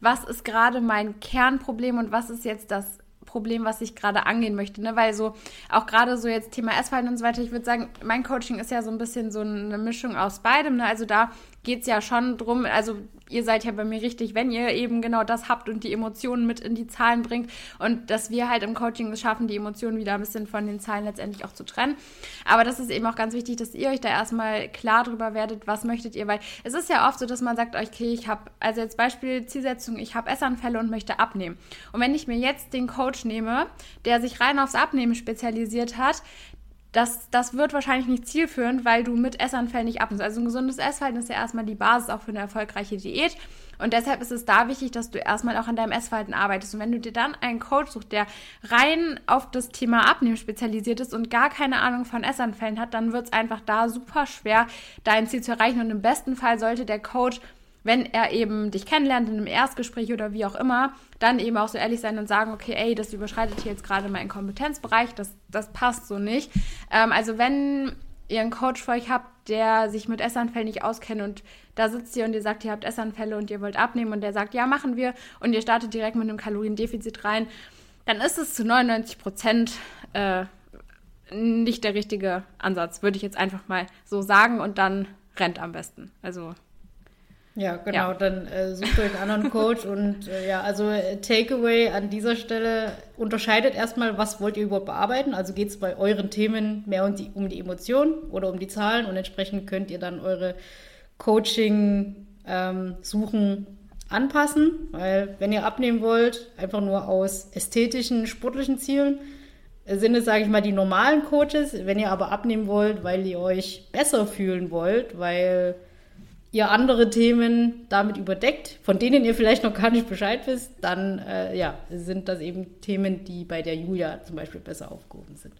was ist gerade mein Kernproblem und was ist jetzt das Problem, was ich gerade angehen möchte. Ne? Weil so, auch gerade so jetzt Thema Essverhalten und so weiter, ich würde sagen, mein Coaching ist ja so ein bisschen so eine Mischung aus beidem. Ne? Also da geht es ja schon drum, also ihr seid ja bei mir richtig, wenn ihr eben genau das habt und die Emotionen mit in die Zahlen bringt und dass wir halt im Coaching es schaffen, die Emotionen wieder ein bisschen von den Zahlen letztendlich auch zu trennen. Aber das ist eben auch ganz wichtig, dass ihr euch da erstmal klar drüber werdet, was möchtet ihr, weil es ist ja oft so, dass man sagt, okay, ich habe, also jetzt Beispiel Zielsetzung, ich habe Essanfälle und möchte abnehmen. Und wenn ich mir jetzt den Coach nehme, der sich rein aufs Abnehmen spezialisiert hat, das, das wird wahrscheinlich nicht zielführend, weil du mit Essanfällen nicht abnimmst. Also ein gesundes Essverhalten ist ja erstmal die Basis auch für eine erfolgreiche Diät. Und deshalb ist es da wichtig, dass du erstmal auch an deinem Essverhalten arbeitest. Und wenn du dir dann einen Coach suchst, der rein auf das Thema Abnehmen spezialisiert ist und gar keine Ahnung von Essanfällen hat, dann wird es einfach da super schwer, dein Ziel zu erreichen. Und im besten Fall sollte der Coach wenn er eben dich kennenlernt in einem Erstgespräch oder wie auch immer, dann eben auch so ehrlich sein und sagen, okay, ey, das überschreitet hier jetzt gerade meinen Kompetenzbereich, das, das passt so nicht. Ähm, also wenn ihr einen Coach vor euch habt, der sich mit Essanfällen nicht auskennt und da sitzt ihr und ihr sagt, ihr habt Essanfälle und ihr wollt abnehmen und der sagt, ja, machen wir und ihr startet direkt mit einem Kaloriendefizit rein, dann ist es zu 99 Prozent äh, nicht der richtige Ansatz, würde ich jetzt einfach mal so sagen und dann rennt am besten. Also ja, genau. Ja. Dann äh, sucht euch einen anderen Coach und äh, ja, also äh, Takeaway an dieser Stelle unterscheidet erstmal, was wollt ihr überhaupt bearbeiten. Also geht es bei euren Themen mehr um die, um die Emotionen oder um die Zahlen und entsprechend könnt ihr dann eure Coaching-Suchen ähm, anpassen, weil wenn ihr abnehmen wollt, einfach nur aus ästhetischen, sportlichen Zielen, äh, sind es, sage ich mal, die normalen Coaches. Wenn ihr aber abnehmen wollt, weil ihr euch besser fühlen wollt, weil ihr andere Themen damit überdeckt, von denen ihr vielleicht noch gar nicht Bescheid wisst, dann äh, ja, sind das eben Themen, die bei der Julia zum Beispiel besser aufgehoben sind.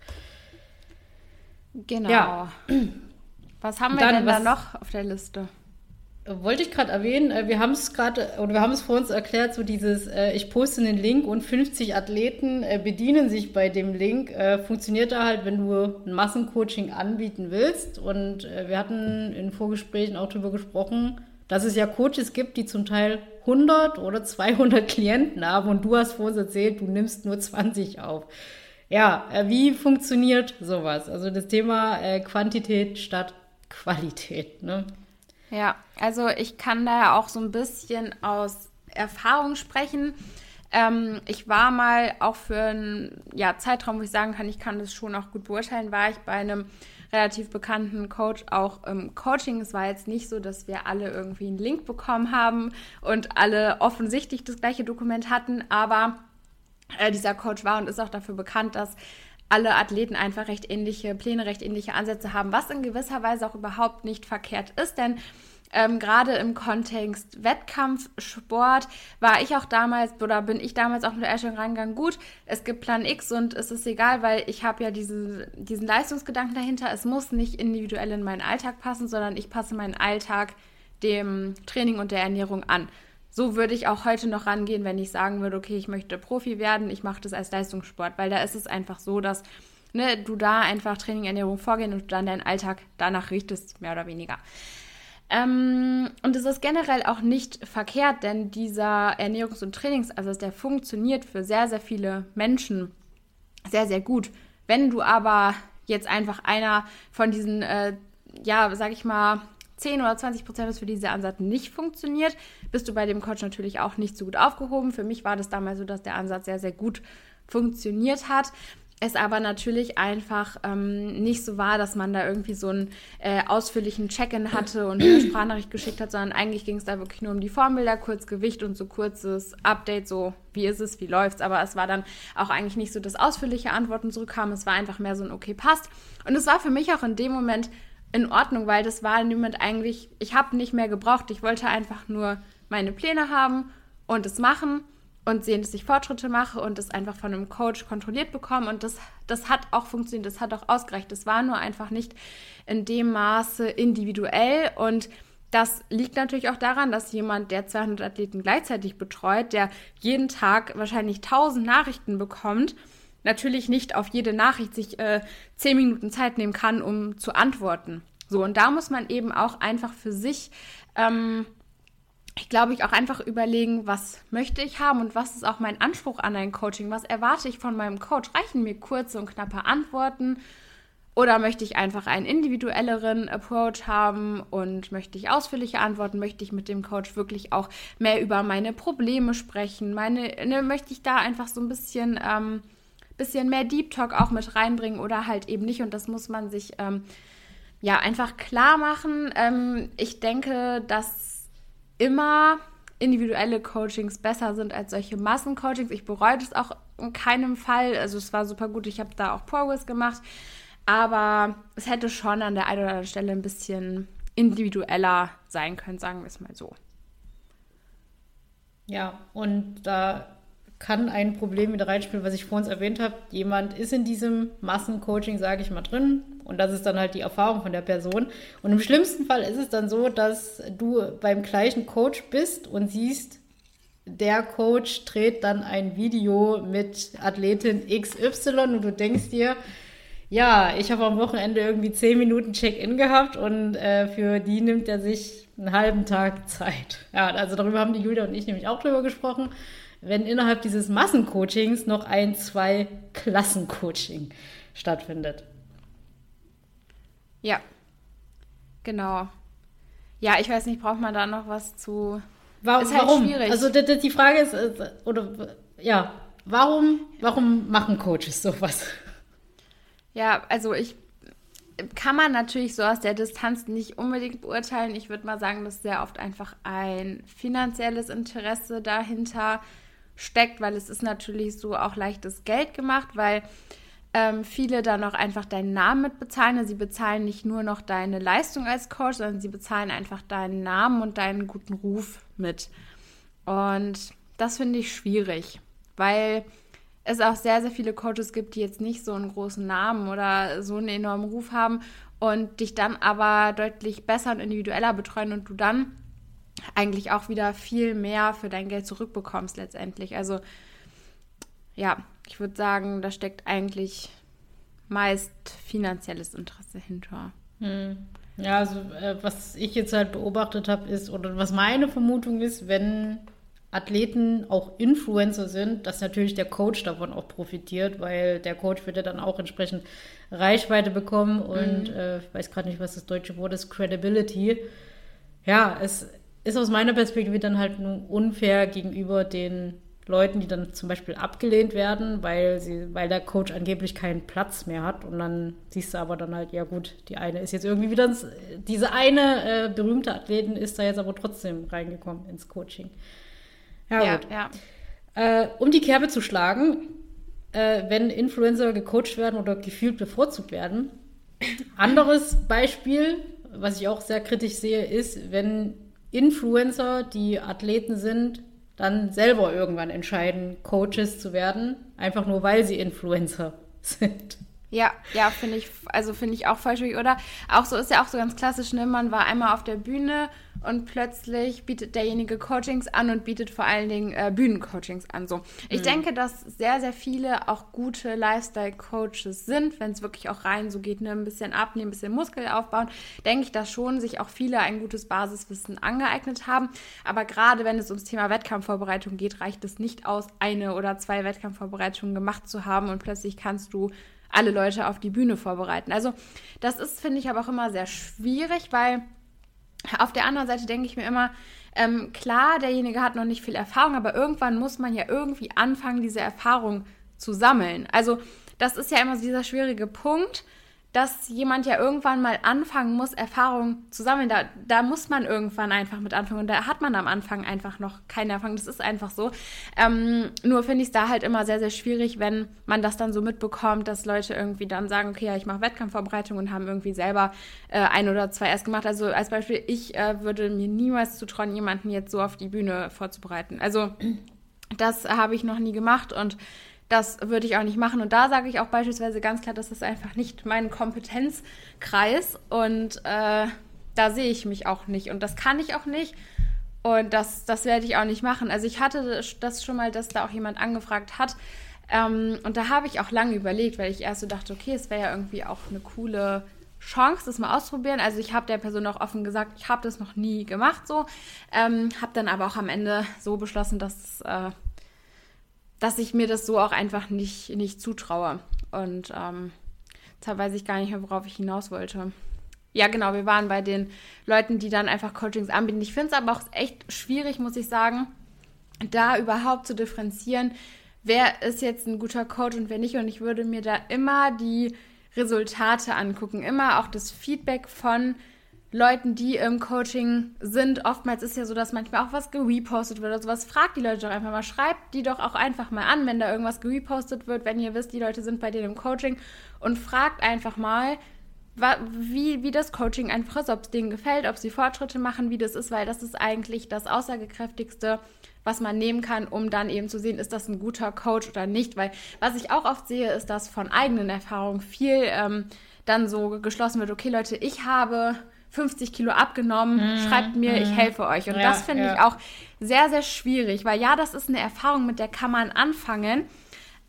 Genau. Ja. Was haben wir dann, denn da noch auf der Liste? Wollte ich gerade erwähnen, äh, wir haben es gerade, oder wir haben es vor uns erklärt, so dieses, äh, ich poste einen Link und 50 Athleten äh, bedienen sich bei dem Link. funktioniert da halt, wenn du ein Massencoaching anbieten willst. Und wir hatten in Vorgesprächen auch darüber gesprochen, dass es ja Coaches gibt, die zum Teil 100 oder 200 Klienten haben und du hast vor uns erzählt, du nimmst nur 20 auf. Ja, wie funktioniert sowas? Also das Thema Quantität statt Qualität, ne? Ja, also ich kann da ja auch so ein bisschen aus Erfahrung sprechen. Ähm, ich war mal auch für einen ja, Zeitraum, wo ich sagen kann, ich kann das schon auch gut beurteilen, war ich bei einem relativ bekannten Coach auch im Coaching. Es war jetzt nicht so, dass wir alle irgendwie einen Link bekommen haben und alle offensichtlich das gleiche Dokument hatten, aber äh, dieser Coach war und ist auch dafür bekannt, dass alle Athleten einfach recht ähnliche Pläne, recht ähnliche Ansätze haben, was in gewisser Weise auch überhaupt nicht verkehrt ist, denn ähm, gerade im Kontext Wettkampfsport war ich auch damals oder bin ich damals auch mit der Einstellung reingegangen, gut, es gibt Plan X und es ist egal, weil ich habe ja diesen, diesen Leistungsgedanken dahinter, es muss nicht individuell in meinen Alltag passen, sondern ich passe meinen Alltag dem Training und der Ernährung an so würde ich auch heute noch rangehen, wenn ich sagen würde, okay, ich möchte Profi werden, ich mache das als Leistungssport, weil da ist es einfach so, dass ne, du da einfach Training, Ernährung vorgehen und dann deinen Alltag danach richtest, mehr oder weniger. Ähm, und es ist generell auch nicht verkehrt, denn dieser Ernährungs- und Trainingsansatz, der funktioniert für sehr, sehr viele Menschen sehr, sehr gut. Wenn du aber jetzt einfach einer von diesen, äh, ja, sag ich mal, 10 oder 20 Prozent ist für diese Ansatz nicht funktioniert, bist du bei dem Coach natürlich auch nicht so gut aufgehoben. Für mich war das damals so, dass der Ansatz sehr, sehr gut funktioniert hat. es aber natürlich einfach ähm, nicht so war, dass man da irgendwie so einen äh, ausführlichen Check-in hatte und eine [CLEARS THROAT] Sprachnachricht geschickt hat, sondern eigentlich ging es da wirklich nur um die Formbilder, kurz Gewicht und so kurzes Update, so wie ist es, wie läuft's. Aber es war dann auch eigentlich nicht so, dass ausführliche Antworten zurückkamen. Es war einfach mehr so ein okay, passt. Und es war für mich auch in dem Moment in Ordnung, weil das war Moment eigentlich, ich habe nicht mehr gebraucht. Ich wollte einfach nur meine Pläne haben und es machen und sehen, dass ich Fortschritte mache und das einfach von einem Coach kontrolliert bekomme. Und das, das hat auch funktioniert, das hat auch ausgereicht. Das war nur einfach nicht in dem Maße individuell. Und das liegt natürlich auch daran, dass jemand, der 200 Athleten gleichzeitig betreut, der jeden Tag wahrscheinlich 1000 Nachrichten bekommt, natürlich nicht auf jede Nachricht sich äh, 10 Minuten Zeit nehmen kann, um zu antworten. So, und da muss man eben auch einfach für sich ähm, ich glaube, ich auch einfach überlegen, was möchte ich haben und was ist auch mein Anspruch an ein Coaching? Was erwarte ich von meinem Coach? Reichen mir kurze und knappe Antworten? Oder möchte ich einfach einen individuelleren Approach haben und möchte ich ausführliche Antworten? Möchte ich mit dem Coach wirklich auch mehr über meine Probleme sprechen? Meine, ne, möchte ich da einfach so ein bisschen, ähm, bisschen mehr Deep Talk auch mit reinbringen oder halt eben nicht? Und das muss man sich ähm, ja einfach klar machen. Ähm, ich denke, dass immer individuelle Coachings besser sind als solche Massencoachings. Ich bereue das auch in keinem Fall. Also es war super gut. Ich habe da auch Progress gemacht. Aber es hätte schon an der einen oder anderen Stelle ein bisschen individueller sein können, sagen wir es mal so. Ja, und da kann ein Problem wieder reinspielen, was ich vorhin erwähnt habe. Jemand ist in diesem Massencoaching, sage ich mal, drin und das ist dann halt die Erfahrung von der Person. Und im schlimmsten Fall ist es dann so, dass du beim gleichen Coach bist und siehst, der Coach dreht dann ein Video mit Athletin XY und du denkst dir, ja, ich habe am Wochenende irgendwie zehn Minuten Check-in gehabt und äh, für die nimmt er sich einen halben Tag Zeit. Ja, also darüber haben die Julia und ich nämlich auch drüber gesprochen wenn innerhalb dieses Massencoachings noch ein, zwei Klassencoaching stattfindet. Ja, genau. Ja, ich weiß nicht, braucht man da noch was zu. Warum? Ist halt warum? schwierig. Also die, die Frage ist, äh, oder ja, warum, warum machen Coaches sowas? Ja, also ich kann man natürlich so aus der Distanz nicht unbedingt beurteilen. Ich würde mal sagen, dass sehr oft einfach ein finanzielles Interesse dahinter steckt, weil es ist natürlich so auch leichtes Geld gemacht, weil ähm, viele dann auch einfach deinen Namen mit bezahlen. Also sie bezahlen nicht nur noch deine Leistung als Coach, sondern sie bezahlen einfach deinen Namen und deinen guten Ruf mit. Und das finde ich schwierig, weil es auch sehr, sehr viele Coaches gibt, die jetzt nicht so einen großen Namen oder so einen enormen Ruf haben und dich dann aber deutlich besser und individueller betreuen und du dann eigentlich auch wieder viel mehr für dein Geld zurückbekommst letztendlich. Also ja, ich würde sagen, da steckt eigentlich meist finanzielles Interesse hinter. Hm. Ja, also äh, was ich jetzt halt beobachtet habe, ist, oder was meine Vermutung ist, wenn Athleten auch Influencer sind, dass natürlich der Coach davon auch profitiert, weil der Coach wird ja dann auch entsprechend Reichweite bekommen und mhm. äh, ich weiß gerade nicht, was das deutsche Wort ist, Credibility. Ja, es ist aus meiner Perspektive dann halt nur unfair gegenüber den Leuten, die dann zum Beispiel abgelehnt werden, weil sie, weil der Coach angeblich keinen Platz mehr hat. Und dann siehst du aber dann halt, ja gut, die eine ist jetzt irgendwie wieder ins, diese eine äh, berühmte Athletin ist da jetzt aber trotzdem reingekommen ins Coaching. Ja, ja gut. Ja. Äh, um die Kerbe zu schlagen, äh, wenn Influencer gecoacht werden oder gefühlt bevorzugt werden. Anderes Beispiel, was ich auch sehr kritisch sehe, ist, wenn Influencer, die Athleten sind, dann selber irgendwann entscheiden, Coaches zu werden, einfach nur weil sie Influencer [LAUGHS] sind. Ja, ja, finde ich, also finde ich auch schwierig, oder? Auch so ist ja auch so ganz klassisch, ne? Man war einmal auf der Bühne und plötzlich bietet derjenige Coachings an und bietet vor allen Dingen äh, Bühnencoachings an. So. Ich mhm. denke, dass sehr, sehr viele auch gute Lifestyle-Coaches sind, wenn es wirklich auch rein so geht, ne? ein bisschen abnehmen, ein bisschen Muskel aufbauen, denke ich, dass schon sich auch viele ein gutes Basiswissen angeeignet haben. Aber gerade wenn es ums Thema Wettkampfvorbereitung geht, reicht es nicht aus, eine oder zwei Wettkampfvorbereitungen gemacht zu haben und plötzlich kannst du alle Leute auf die Bühne vorbereiten. Also das ist, finde ich, aber auch immer sehr schwierig, weil auf der anderen Seite denke ich mir immer, ähm, klar, derjenige hat noch nicht viel Erfahrung, aber irgendwann muss man ja irgendwie anfangen, diese Erfahrung zu sammeln. Also das ist ja immer dieser schwierige Punkt dass jemand ja irgendwann mal anfangen muss, Erfahrung zu sammeln. Da, da muss man irgendwann einfach mit anfangen. Und da hat man am Anfang einfach noch keine Erfahrung. Das ist einfach so. Ähm, nur finde ich es da halt immer sehr, sehr schwierig, wenn man das dann so mitbekommt, dass Leute irgendwie dann sagen, okay, ja, ich mache Wettkampfvorbereitung und haben irgendwie selber äh, ein oder zwei erst gemacht. Also als Beispiel, ich äh, würde mir niemals zutrauen, jemanden jetzt so auf die Bühne vorzubereiten. Also [CLEARS THROAT] das habe ich noch nie gemacht und das würde ich auch nicht machen. Und da sage ich auch beispielsweise ganz klar, das ist einfach nicht mein Kompetenzkreis. Und äh, da sehe ich mich auch nicht. Und das kann ich auch nicht. Und das, das werde ich auch nicht machen. Also ich hatte das schon mal, dass da auch jemand angefragt hat. Ähm, und da habe ich auch lange überlegt, weil ich erst so dachte, okay, es wäre ja irgendwie auch eine coole Chance, das mal auszuprobieren. Also ich habe der Person auch offen gesagt, ich habe das noch nie gemacht so. Ähm, habe dann aber auch am Ende so beschlossen, dass äh, dass ich mir das so auch einfach nicht, nicht zutraue. Und ähm, deshalb weiß ich gar nicht mehr, worauf ich hinaus wollte. Ja, genau, wir waren bei den Leuten, die dann einfach Coachings anbieten. Ich finde es aber auch echt schwierig, muss ich sagen, da überhaupt zu differenzieren, wer ist jetzt ein guter Coach und wer nicht. Und ich würde mir da immer die Resultate angucken, immer auch das Feedback von Leuten, die im Coaching sind. Oftmals ist ja so, dass manchmal auch was gerepostet wird oder sowas. Fragt die Leute doch einfach mal. Schreibt die doch auch einfach mal an, wenn da irgendwas gerepostet wird, wenn ihr wisst, die Leute sind bei denen im Coaching. Und fragt einfach mal, wie, wie das Coaching einfach ist, ob es denen gefällt, ob sie Fortschritte machen, wie das ist, weil das ist eigentlich das Aussagekräftigste, was man nehmen kann, um dann eben zu sehen, ist das ein guter Coach oder nicht. Weil was ich auch oft sehe, ist, dass von eigenen Erfahrungen viel ähm, dann so geschlossen wird, okay Leute, ich habe 50 Kilo abgenommen, mm, schreibt mir, mm. ich mhm. helfe euch. Und ja, das finde ja. ich auch sehr, sehr schwierig, weil ja, das ist eine Erfahrung, mit der kann man anfangen,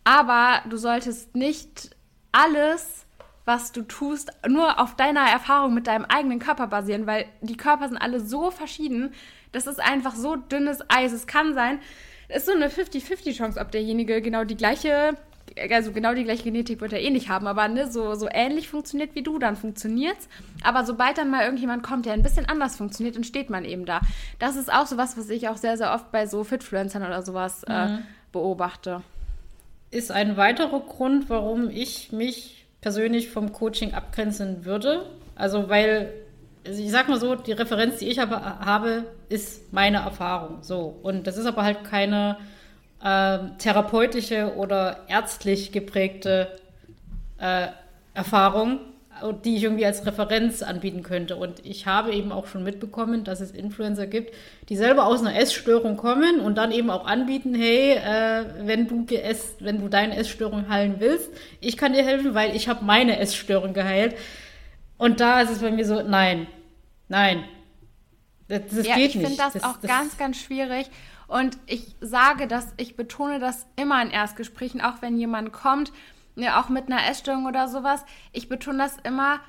aber du solltest nicht alles, was du tust, nur auf deiner Erfahrung mit deinem eigenen Körper basieren, weil die Körper sind alle so verschieden. Das ist einfach so dünnes Eis. Es kann sein, es ist so eine 50-50 Chance, ob derjenige genau die gleiche also genau die gleiche Genetik wird er eh nicht haben, aber ne, so, so ähnlich funktioniert wie du, dann funktioniert's. Aber sobald dann mal irgendjemand kommt, der ein bisschen anders funktioniert, dann steht man eben da. Das ist auch so was, was ich auch sehr, sehr oft bei so Fitfluencern oder sowas äh, mhm. beobachte. Ist ein weiterer Grund, warum ich mich persönlich vom Coaching abgrenzen würde. Also, weil, also ich sag mal so, die Referenz, die ich habe, habe, ist meine Erfahrung. So. Und das ist aber halt keine äh, therapeutische oder ärztlich geprägte äh, Erfahrung, die ich irgendwie als Referenz anbieten könnte. Und ich habe eben auch schon mitbekommen, dass es Influencer gibt, die selber aus einer Essstörung kommen und dann eben auch anbieten, hey, äh, wenn du geess, wenn du deine Essstörung heilen willst, ich kann dir helfen, weil ich habe meine Essstörung geheilt. Und da ist es bei mir so, nein, nein, das, das ja, geht nicht. Ich finde das, das, auch das, ganz, ganz schwierig. Und ich sage das, ich betone das immer in Erstgesprächen, auch wenn jemand kommt, ja, auch mit einer Essstörung oder sowas. Ich betone das immer,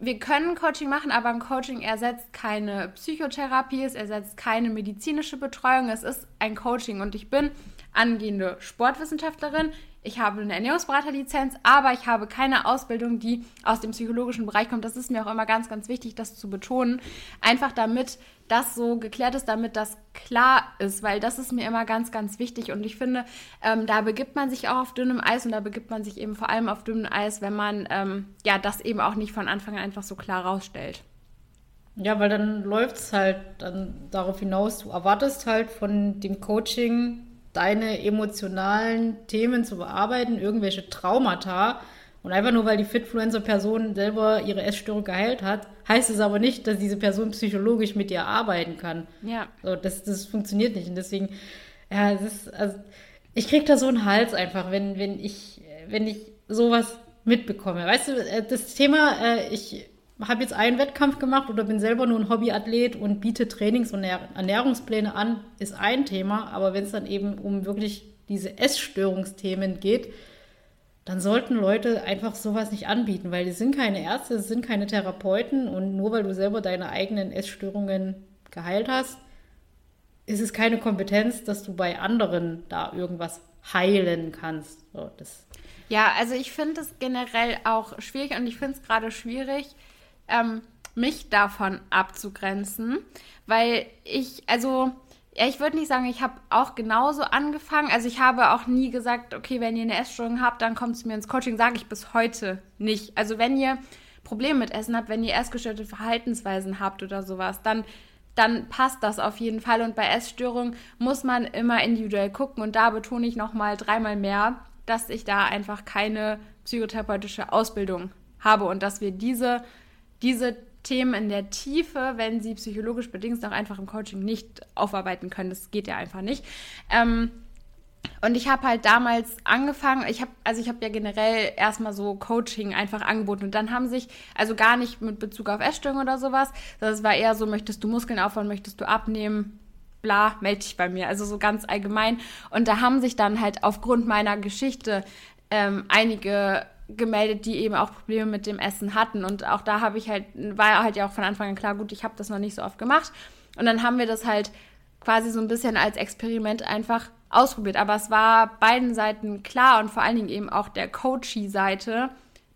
wir können Coaching machen, aber ein Coaching ersetzt keine Psychotherapie, es ersetzt keine medizinische Betreuung, es ist ein Coaching und ich bin angehende Sportwissenschaftlerin. Ich habe eine Ernährungsberaterlizenz, aber ich habe keine Ausbildung, die aus dem psychologischen Bereich kommt. Das ist mir auch immer ganz, ganz wichtig, das zu betonen. Einfach damit das so geklärt ist, damit das klar ist, weil das ist mir immer ganz, ganz wichtig. Und ich finde, ähm, da begibt man sich auch auf dünnem Eis und da begibt man sich eben vor allem auf dünnem Eis, wenn man ähm, ja das eben auch nicht von Anfang an einfach so klar rausstellt. Ja, weil dann läuft es halt dann darauf hinaus, du erwartest halt von dem Coaching deine emotionalen Themen zu bearbeiten, irgendwelche Traumata. Und einfach nur, weil die Fitfluencer-Person selber ihre Essstörung geheilt hat, heißt es aber nicht, dass diese Person psychologisch mit ihr arbeiten kann. Ja. So, das, das funktioniert nicht. Und deswegen, ja, es ist, also, ich krieg da so einen Hals einfach, wenn, wenn ich, wenn ich sowas mitbekomme. Weißt du, äh, das Thema, äh, ich habe jetzt einen Wettkampf gemacht oder bin selber nur ein Hobbyathlet und biete Trainings- und Ernährungspläne an, ist ein Thema. Aber wenn es dann eben um wirklich diese Essstörungsthemen geht, dann sollten Leute einfach sowas nicht anbieten, weil die sind keine Ärzte, sind keine Therapeuten und nur weil du selber deine eigenen Essstörungen geheilt hast, ist es keine Kompetenz, dass du bei anderen da irgendwas heilen kannst. So, ja, also ich finde es generell auch schwierig und ich finde es gerade schwierig, ähm, mich davon abzugrenzen, weil ich, also Ja, ich würde nicht sagen, ich habe auch genauso angefangen. Also ich habe auch nie gesagt, okay, wenn ihr eine Essstörung habt, dann kommt zu mir ins Coaching. Sage ich bis heute nicht. Also wenn ihr Probleme mit Essen habt, wenn ihr essgestörte Verhaltensweisen habt oder sowas, dann dann passt das auf jeden Fall. Und bei Essstörungen muss man immer individuell gucken. Und da betone ich nochmal dreimal mehr, dass ich da einfach keine psychotherapeutische Ausbildung habe und dass wir diese, diese Themen in der Tiefe, wenn sie psychologisch bedingt auch einfach im Coaching nicht aufarbeiten können. Das geht ja einfach nicht. Ähm, und ich habe halt damals angefangen, ich habe, also ich habe ja generell erstmal so Coaching einfach angeboten und dann haben sich, also gar nicht mit Bezug auf Essstörung oder sowas, das war eher so, möchtest du Muskeln aufbauen, möchtest du abnehmen, bla, melde dich bei mir, also so ganz allgemein. Und da haben sich dann halt aufgrund meiner Geschichte ähm, einige gemeldet, die eben auch Probleme mit dem Essen hatten. Und auch da habe ich halt, war halt ja auch von Anfang an klar, gut, ich habe das noch nicht so oft gemacht. Und dann haben wir das halt quasi so ein bisschen als Experiment einfach ausprobiert. Aber es war beiden Seiten klar und vor allen Dingen eben auch der Coachy-Seite,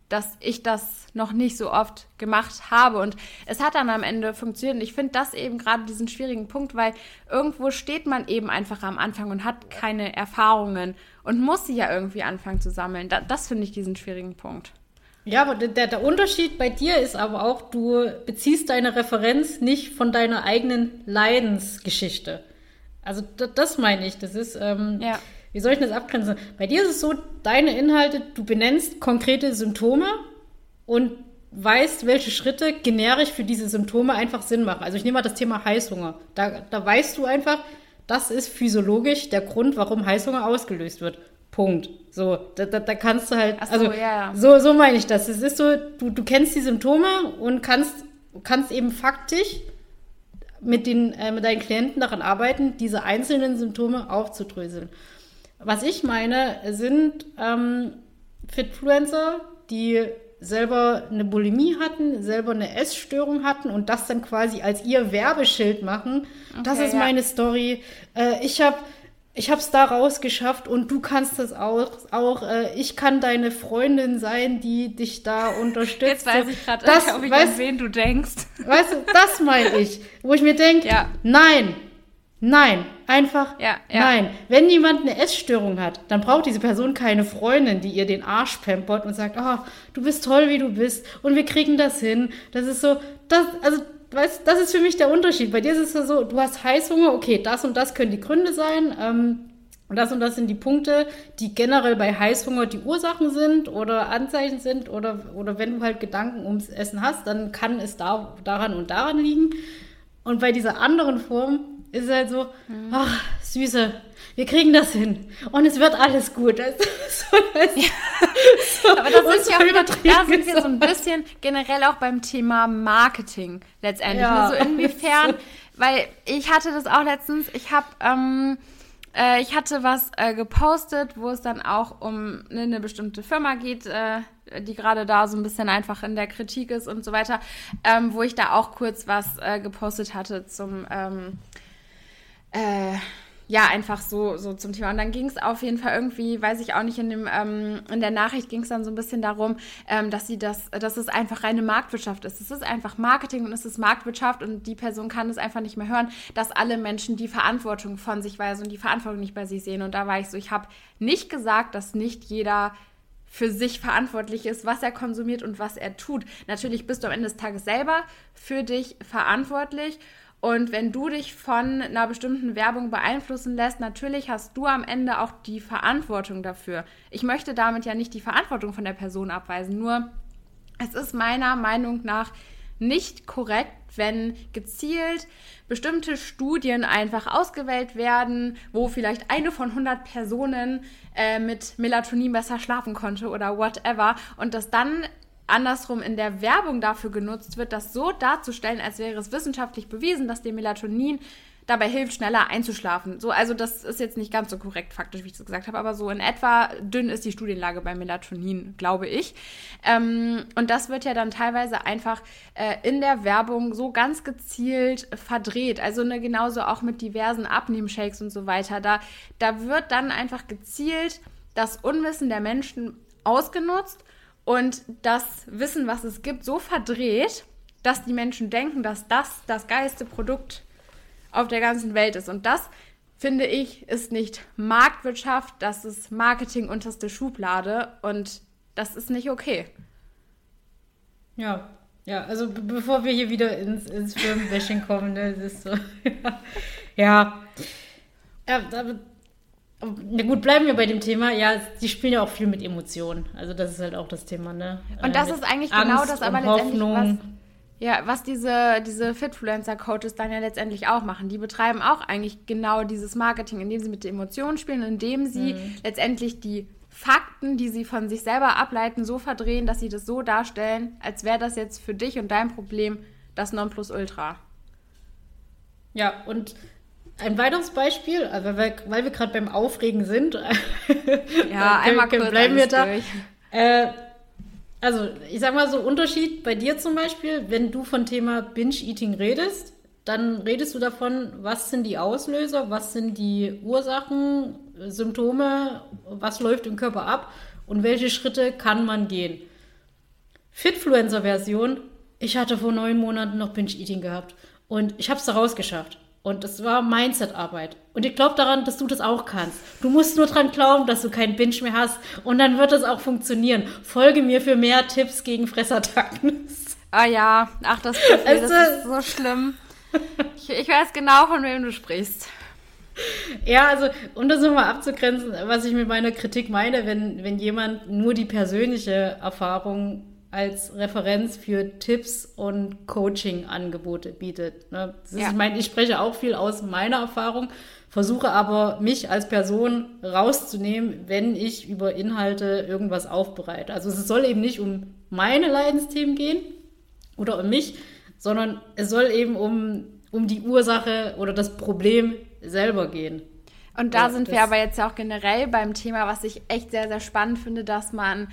dass ich das noch nicht so oft gemacht habe. Und es hat dann am Ende funktioniert. Und ich finde das eben gerade diesen schwierigen Punkt, weil irgendwo steht man eben einfach am Anfang und hat keine Erfahrungen und muss sie ja irgendwie anfangen zu sammeln. Da, das finde ich diesen schwierigen Punkt. Ja, aber der, der Unterschied bei dir ist aber auch, du beziehst deine Referenz nicht von deiner eigenen Leidensgeschichte. Also das, meine ich. Das ist, ähm, ja. wie soll ich das abgrenzen? Bei dir ist es so, deine Inhalte, du benennst konkrete Symptome und weißt, welche Schritte generisch für diese Symptome einfach Sinn machen. Also ich nehme mal das Thema Heißhunger. Da, da weißt du einfach, das ist physiologisch der Grund, warum Heißhunger ausgelöst wird. Punkt. So, da, da, da kannst du halt, so, also ja. so, so meine ich das. Es ist so, du, du kennst die Symptome und kannst, kannst eben faktisch mit, den, äh, mit deinen Klienten daran arbeiten, diese einzelnen Symptome aufzudröseln. Was ich meine, sind ähm, Fitfluencer, die selber eine Bulimie hatten, selber eine Essstörung hatten und das dann quasi als ihr Werbeschild machen. Okay, das ist ja. meine Story. Äh, ich habe ich habe es da rausgeschafft und du kannst das auch. auch äh, ich kann deine Freundin sein, die dich da [LAUGHS] unterstützt. Jetzt weiß ich gerade, [LAUGHS] ob ich weißt, an wen du denkst. Weißt du, das meine ich. Wo ich mir denke, ja. nein, nein, einfach ja, ja. nein. Wenn jemand eine Essstörung hat, dann braucht diese Person keine Freundin, die ihr den Arsch pampert und sagt, oh, du bist toll, wie du bist und wir kriegen das hin. Das ist so, das, also weißt, das ist für mich der Unterschied. Bei dir ist es so, du hast Heißhunger, okay, das und das können die Gründe sein. Ähm, und das und das sind die Punkte, die generell bei Heißhunger die Ursachen sind oder Anzeichen sind oder, oder wenn du halt Gedanken ums Essen hast, dann kann es da, daran und daran liegen. Und bei dieser anderen Form ist es halt so, mhm. ach, Süße, wir kriegen das hin und es wird alles gut. Das so, das, ja. [LAUGHS] so, Aber das ist ja auch wieder, da sind wir so ein bisschen generell auch beim Thema Marketing letztendlich. Ja. So inwiefern, [LAUGHS] weil ich hatte das auch letztens, ich habe ähm, äh, ich hatte was äh, gepostet, wo es dann auch um ne, eine bestimmte Firma geht, äh, die gerade da so ein bisschen einfach in der Kritik ist und so weiter, ähm, wo ich da auch kurz was äh, gepostet hatte zum ähm, äh, ja, einfach so, so zum Thema. Und dann ging es auf jeden Fall irgendwie, weiß ich auch nicht, in, dem, ähm, in der Nachricht ging es dann so ein bisschen darum, ähm, dass sie das, dass es einfach reine Marktwirtschaft ist. Es ist einfach Marketing und es ist Marktwirtschaft und die Person kann es einfach nicht mehr hören, dass alle Menschen die Verantwortung von sich weisen und die Verantwortung nicht bei sich sehen. Und da war ich so, ich habe nicht gesagt, dass nicht jeder für sich verantwortlich ist, was er konsumiert und was er tut. Natürlich bist du am Ende des Tages selber für dich verantwortlich und wenn du dich von einer bestimmten Werbung beeinflussen lässt, natürlich hast du am Ende auch die Verantwortung dafür. Ich möchte damit ja nicht die Verantwortung von der Person abweisen, nur es ist meiner Meinung nach nicht korrekt, wenn gezielt bestimmte Studien einfach ausgewählt werden, wo vielleicht eine von 100 Personen äh, mit Melatonin besser schlafen konnte oder whatever und das dann andersrum in der Werbung dafür genutzt wird, das so darzustellen, als wäre es wissenschaftlich bewiesen, dass dir Melatonin dabei hilft, schneller einzuschlafen. So, also das ist jetzt nicht ganz so korrekt faktisch, wie ich es gesagt habe, aber so in etwa dünn ist die Studienlage bei Melatonin, glaube ich. Ähm, und das wird ja dann teilweise einfach äh, in der Werbung so ganz gezielt verdreht. Also ne, genauso auch mit diversen Abnehmshakes und so weiter. Da, da wird dann einfach gezielt das Unwissen der Menschen ausgenutzt und das Wissen, was es gibt, so verdreht, dass die Menschen denken, dass das das geilste Produkt auf der ganzen Welt ist. Und das, finde ich, ist nicht Marktwirtschaft, das ist Marketing unterste Schublade und das ist nicht okay. Ja, ja, also bevor wir hier wieder ins, ins Firmenbashing kommen, ne, das ist so, [LAUGHS] ja. ja. aber, na gut, bleiben wir bei dem Thema. Ja, die spielen ja auch viel mit Emotionen. Also das ist halt auch das Thema, ne? Und das äh, ist eigentlich genau Angst genau das, aber letztendlich was, ja, was diese, diese Fitfluencer-Coaches dann ja letztendlich auch machen. Die betreiben auch eigentlich genau dieses Marketing, indem sie mit den Emotionen spielen, indem sie mhm. letztendlich die Fakten, die sie von sich selber ableiten, so verdrehen, dass sie das so darstellen, als wäre das jetzt für dich und dein Problem das Nonplusultra. Ja, und ein weiteres Beispiel, also weil, weil wir gerade beim Aufregen sind, [LAUGHS] ja, einmal kurz bleiben wir da. Äh, also, ich sag mal so, Unterschied bei dir zum Beispiel, wenn du von Thema Binge-Eating redest, dann redest du davon, was sind die Auslöser, was sind die Ursachen, Symptome, was läuft im Körper ab und welche Schritte kann man gehen. Fitfluencer-Version, ich hatte vor neun Monaten noch Binge-Eating gehabt und ich habe es da rausgeschafft. Und das war Mindset-Arbeit. Und ich glaube daran, dass du das auch kannst. Du musst nur dran glauben, dass du keinen Binge mehr hast. Und dann wird es auch funktionieren. Folge mir für mehr Tipps gegen Fressattacken. [LAUGHS] Ah ja, ach, das, Gefühl, das ist so schlimm. Ich, ich weiß genau, von wem du sprichst. Ja, also um das nochmal abzugrenzen, was ich mit meiner Kritik meine, wenn, wenn jemand nur die persönliche Erfahrung als Referenz für Tipps und Coaching-Angebote bietet. Ne? Ja. ich meine, ich spreche auch viel aus meiner Erfahrung, versuche aber mich als Person rauszunehmen, wenn ich über Inhalte irgendwas aufbereite. Also es soll eben nicht um meine Leidensthemen gehen oder um mich, sondern es soll eben um, um die Ursache oder das Problem selber gehen. Und da ja, sind wir aber jetzt auch generell beim Thema, was ich echt sehr, sehr spannend finde, dass man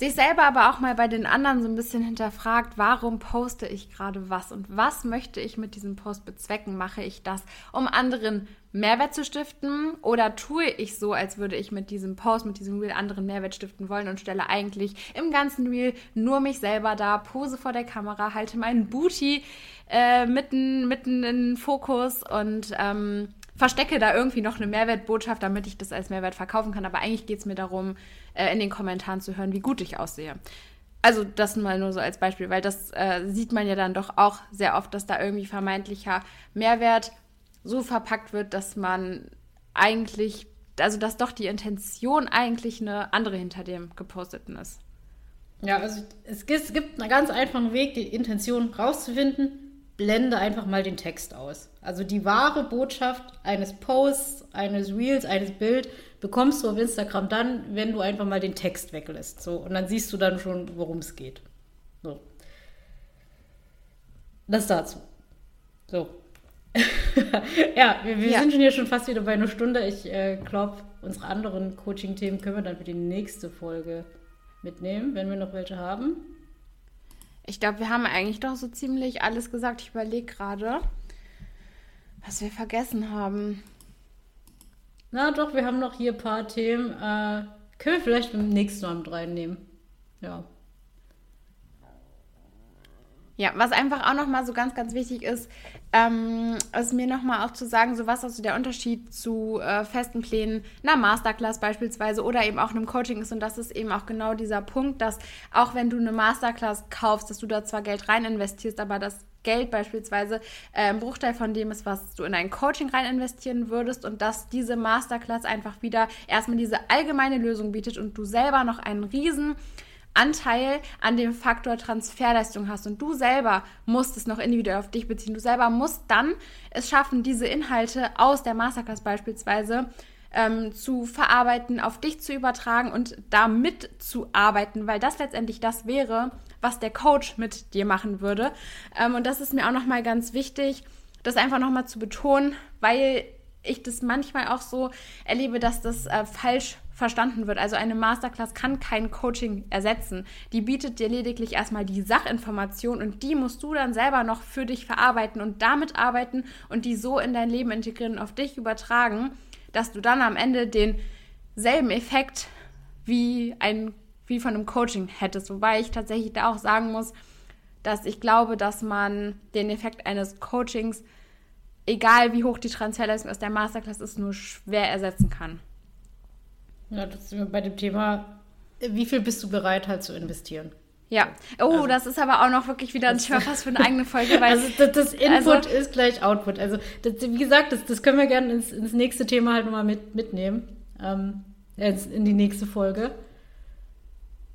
sich selber aber auch mal bei den anderen so ein bisschen hinterfragt, warum poste ich gerade was und was möchte ich mit diesem Post bezwecken? Mache ich das, um anderen Mehrwert zu stiften oder tue ich so, als würde ich mit diesem Post, mit diesem Reel anderen Mehrwert stiften wollen und stelle eigentlich im ganzen Reel nur mich selber da, pose vor der Kamera, halte meinen Booty äh, mitten, mitten in Fokus und ähm, verstecke da irgendwie noch eine Mehrwertbotschaft, damit ich das als Mehrwert verkaufen kann. Aber eigentlich geht es mir darum, äh, in den Kommentaren zu hören, wie gut ich aussehe. Also das mal nur so als Beispiel, weil das äh, sieht man ja dann doch auch sehr oft, dass da irgendwie vermeintlicher Mehrwert so verpackt wird, dass man eigentlich, also dass doch die Intention eigentlich eine andere hinter dem geposteten ist. Ja, also es gibt einen ganz einfachen Weg, die Intention rauszufinden blende einfach mal den Text aus. Also die wahre Botschaft eines Posts, eines Reels, eines Bild bekommst du auf Instagram dann, wenn du einfach mal den Text weglässt. So, und dann siehst du dann schon, worum es geht. So. Das dazu. So. [LAUGHS] ja, wir, wir ja. sind schon hier schon fast wieder bei einer Stunde. Ich äh, glaube, unsere anderen Coaching-Themen können wir dann für die nächste Folge mitnehmen, wenn wir noch welche haben. Ich glaube, wir haben eigentlich doch so ziemlich alles gesagt. Ich überlege gerade, was wir vergessen haben. Na doch, wir haben noch hier ein paar Themen. Äh, können wir vielleicht beim nächsten Mal mit reinnehmen. Ja. Ja, was einfach auch nochmal so ganz, ganz wichtig ist, ähm, ist mir nochmal auch zu sagen, so was also der Unterschied zu äh, festen Plänen, einer Masterclass beispielsweise oder eben auch einem Coaching ist. Und das ist eben auch genau dieser Punkt, dass auch wenn du eine Masterclass kaufst, dass du da zwar Geld rein investierst, aber das Geld beispielsweise äh, ein Bruchteil von dem ist, was du in ein Coaching rein investieren würdest und dass diese Masterclass einfach wieder erstmal diese allgemeine Lösung bietet und du selber noch einen riesen Anteil an dem Faktor Transferleistung hast und du selber musst es noch individuell auf dich beziehen. Du selber musst dann es schaffen, diese Inhalte aus der Masterclass beispielsweise ähm, zu verarbeiten, auf dich zu übertragen und damit zu arbeiten, weil das letztendlich das wäre, was der Coach mit dir machen würde. Ähm, und das ist mir auch nochmal ganz wichtig, das einfach nochmal zu betonen, weil ich das manchmal auch so erlebe, dass das äh, falsch verstanden wird. Also eine Masterclass kann kein Coaching ersetzen. Die bietet dir lediglich erstmal die Sachinformation und die musst du dann selber noch für dich verarbeiten und damit arbeiten und die so in dein Leben integrieren und auf dich übertragen, dass du dann am Ende denselben Effekt wie ein wie von einem Coaching hättest. Wobei ich tatsächlich da auch sagen muss, dass ich glaube, dass man den Effekt eines Coachings egal wie hoch die Transferleistung aus der Masterclass ist, nur schwer ersetzen kann. Ja, das sind wir bei dem Thema, wie viel bist du bereit halt zu investieren? Ja. Oh, also, das ist aber auch noch wirklich wieder ein Thema fast für eine eigene Folge. Weil, also das, das Input also, ist gleich Output. Also das, wie gesagt, das, das können wir gerne ins, ins nächste Thema halt nochmal mit, mitnehmen. Ähm, in die nächste Folge.